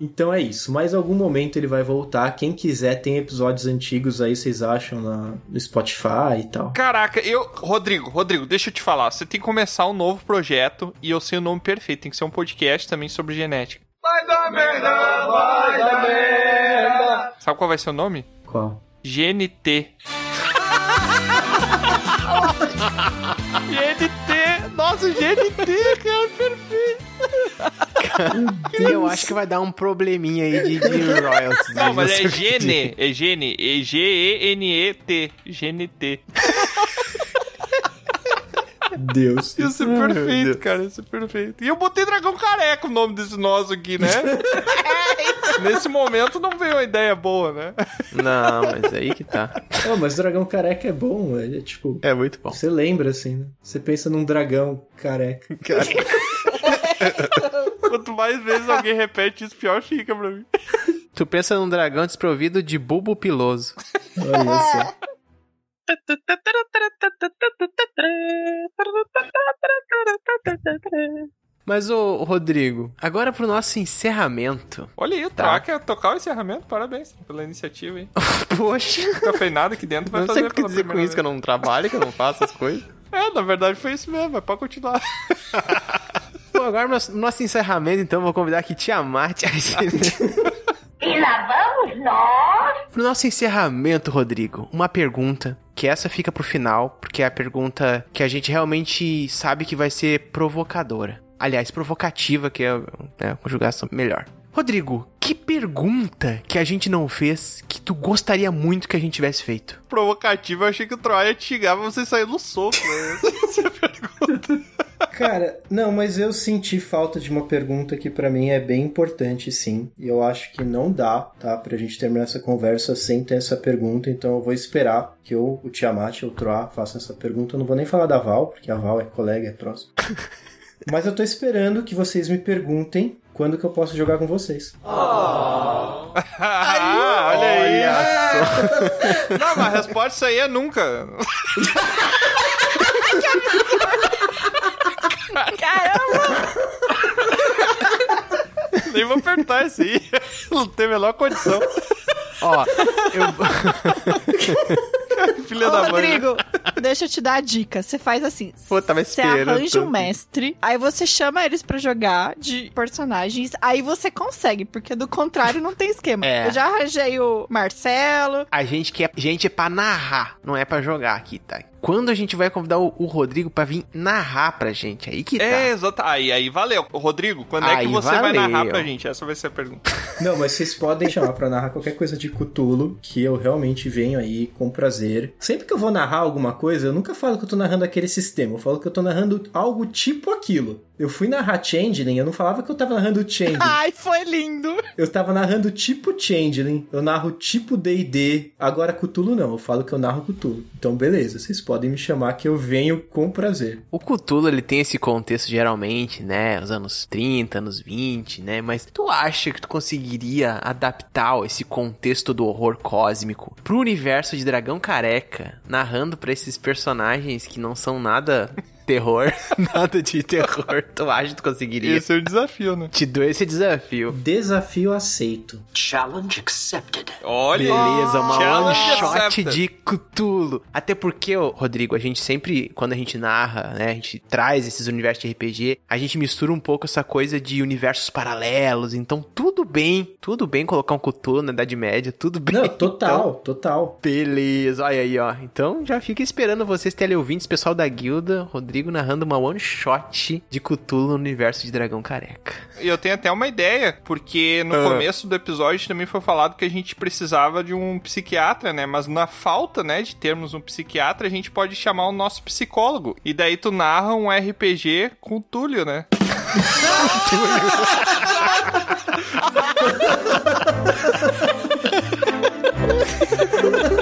Então é isso, mas em algum momento ele vai voltar. Quem quiser, tem episódios antigos aí, vocês acham na, no Spotify e tal. Caraca, eu. Rodrigo, Rodrigo, deixa eu te falar. Você tem que começar um novo projeto e eu sei o nome perfeito. Tem que ser um podcast também sobre genética. Vai dar merda, vai dar merda. Sabe qual vai ser o nome? Qual? GNT. GNT! Nossa, GNT, cara, perfeito! eu acho que vai dar um probleminha aí de, de royalties. Não, mas é GN, é GN, é G-E-N-E-T, GNT. Deus. Ia ser perfeito, cara, ia ser perfeito. E eu botei Dragão Careca o nome desse nosso aqui, né? Nesse momento não veio uma ideia boa, né? Não, mas aí que tá. Oh, mas Dragão Careca é bom, é tipo... É muito bom. Você lembra, assim, né? Você pensa num dragão careca. Careca. Quanto mais vezes alguém repete isso, pior fica pra mim. Tu pensa num dragão desprovido de bulbo piloso. Olha só. Mas, ô Rodrigo, agora pro nosso encerramento. Olha aí, o Tá. Tocar o encerramento, parabéns pela iniciativa, hein? Poxa, Cafeinado aqui dentro vai não sei fazer o que dizer com primeira isso, que eu não trabalho, que eu não faço as coisas. vez. É, na verdade foi isso mesmo, mas pode continuar. Bom, agora no nosso, encerramento, então, eu vou convidar aqui Tiamat. E lá vamos nós. Pro nosso encerramento, Rodrigo, uma pergunta, que essa fica pro final, porque é a pergunta que a gente realmente sabe que vai ser provocadora. Aliás, provocativa, que é né, a conjugação melhor. Rodrigo, que pergunta que a gente não fez que tu gostaria muito que a gente tivesse feito? Provocativo, eu achei que o Troy ia te xingar pra você sair no soco, né? Essa é a pergunta. Cara, não, mas eu senti falta de uma pergunta que pra mim é bem importante, sim. E eu acho que não dá, tá? Pra gente terminar essa conversa sem ter essa pergunta. Então eu vou esperar que eu, o Tiamat ou o Troá façam essa pergunta. Eu não vou nem falar da Val, porque a Val é colega, é próximo. mas eu tô esperando que vocês me perguntem quando que eu posso jogar com vocês. Ah, olha aí. Não, mas a resposta aí é nunca. Caramba! Nem vou apertar esse aí. Não tem a menor condição. Ó, eu. Filha Ô, da mãe. né? Rodrigo, deixa eu te dar a dica. Você faz assim: Pô, tava você arranja um mestre, aí você chama eles pra jogar de personagens, aí você consegue, porque do contrário não tem esquema. É. Eu já arranjei o Marcelo. A gente quer. Gente é pra narrar, não é pra jogar aqui, tá? Quando a gente vai convidar o, o Rodrigo pra vir narrar pra gente? Aí que tá. É, exato. Aí, aí valeu. Ô, Rodrigo, quando é que Aí você vai valeu. narrar pra gente? Essa vai ser a pergunta. Não, mas vocês podem chamar pra narrar qualquer coisa de Cthulhu, que eu realmente venho aí com prazer. Sempre que eu vou narrar alguma coisa, eu nunca falo que eu tô narrando aquele sistema, eu falo que eu tô narrando algo tipo aquilo. Eu fui narrar Changeling, eu não falava que eu tava narrando Changeling. Ai, foi lindo! Eu tava narrando tipo Changeling, eu narro tipo D&D. Agora Cthulhu não, eu falo que eu narro Cthulhu. Então beleza, vocês podem me chamar que eu venho com prazer. O Cthulhu, ele tem esse contexto geralmente, né? Os anos 30, anos 20, né? Mas tu acha que tu conseguiria adaptar esse contexto do horror cósmico pro universo de Dragão Careca, narrando pra esses personagens que não são nada terror, nada de terror? Tu acha que tu conseguiria? Esse é o desafio, né? Te dou esse desafio. Desafio aceito. Challenge accepted. Olha Beleza, uma one shot accepted. de Cthulhu. Até porque, Rodrigo, a gente sempre, quando a gente narra, né, a gente traz esses universos de RPG, a gente mistura um pouco essa coisa de universos paralelos. Então, tudo bem, tudo bem colocar um Cthulhu na Idade Média, tudo bem. Não, total, Então, total. beleza, olha aí, ó. Então, já fica esperando vocês, teleouvintes, pessoal da guilda, Rodrigo narrando uma one shot de Cthulhu no universo de Dragão Careca. E eu tenho até uma ideia, porque no Ah. começo do episódio também foi falado que a gente precisava de um psiquiatra, né? Mas na falta, né, de termos um psiquiatra, a gente pode chamar o nosso psicólogo. E daí tu narra um RPG com o Túlio, né? É,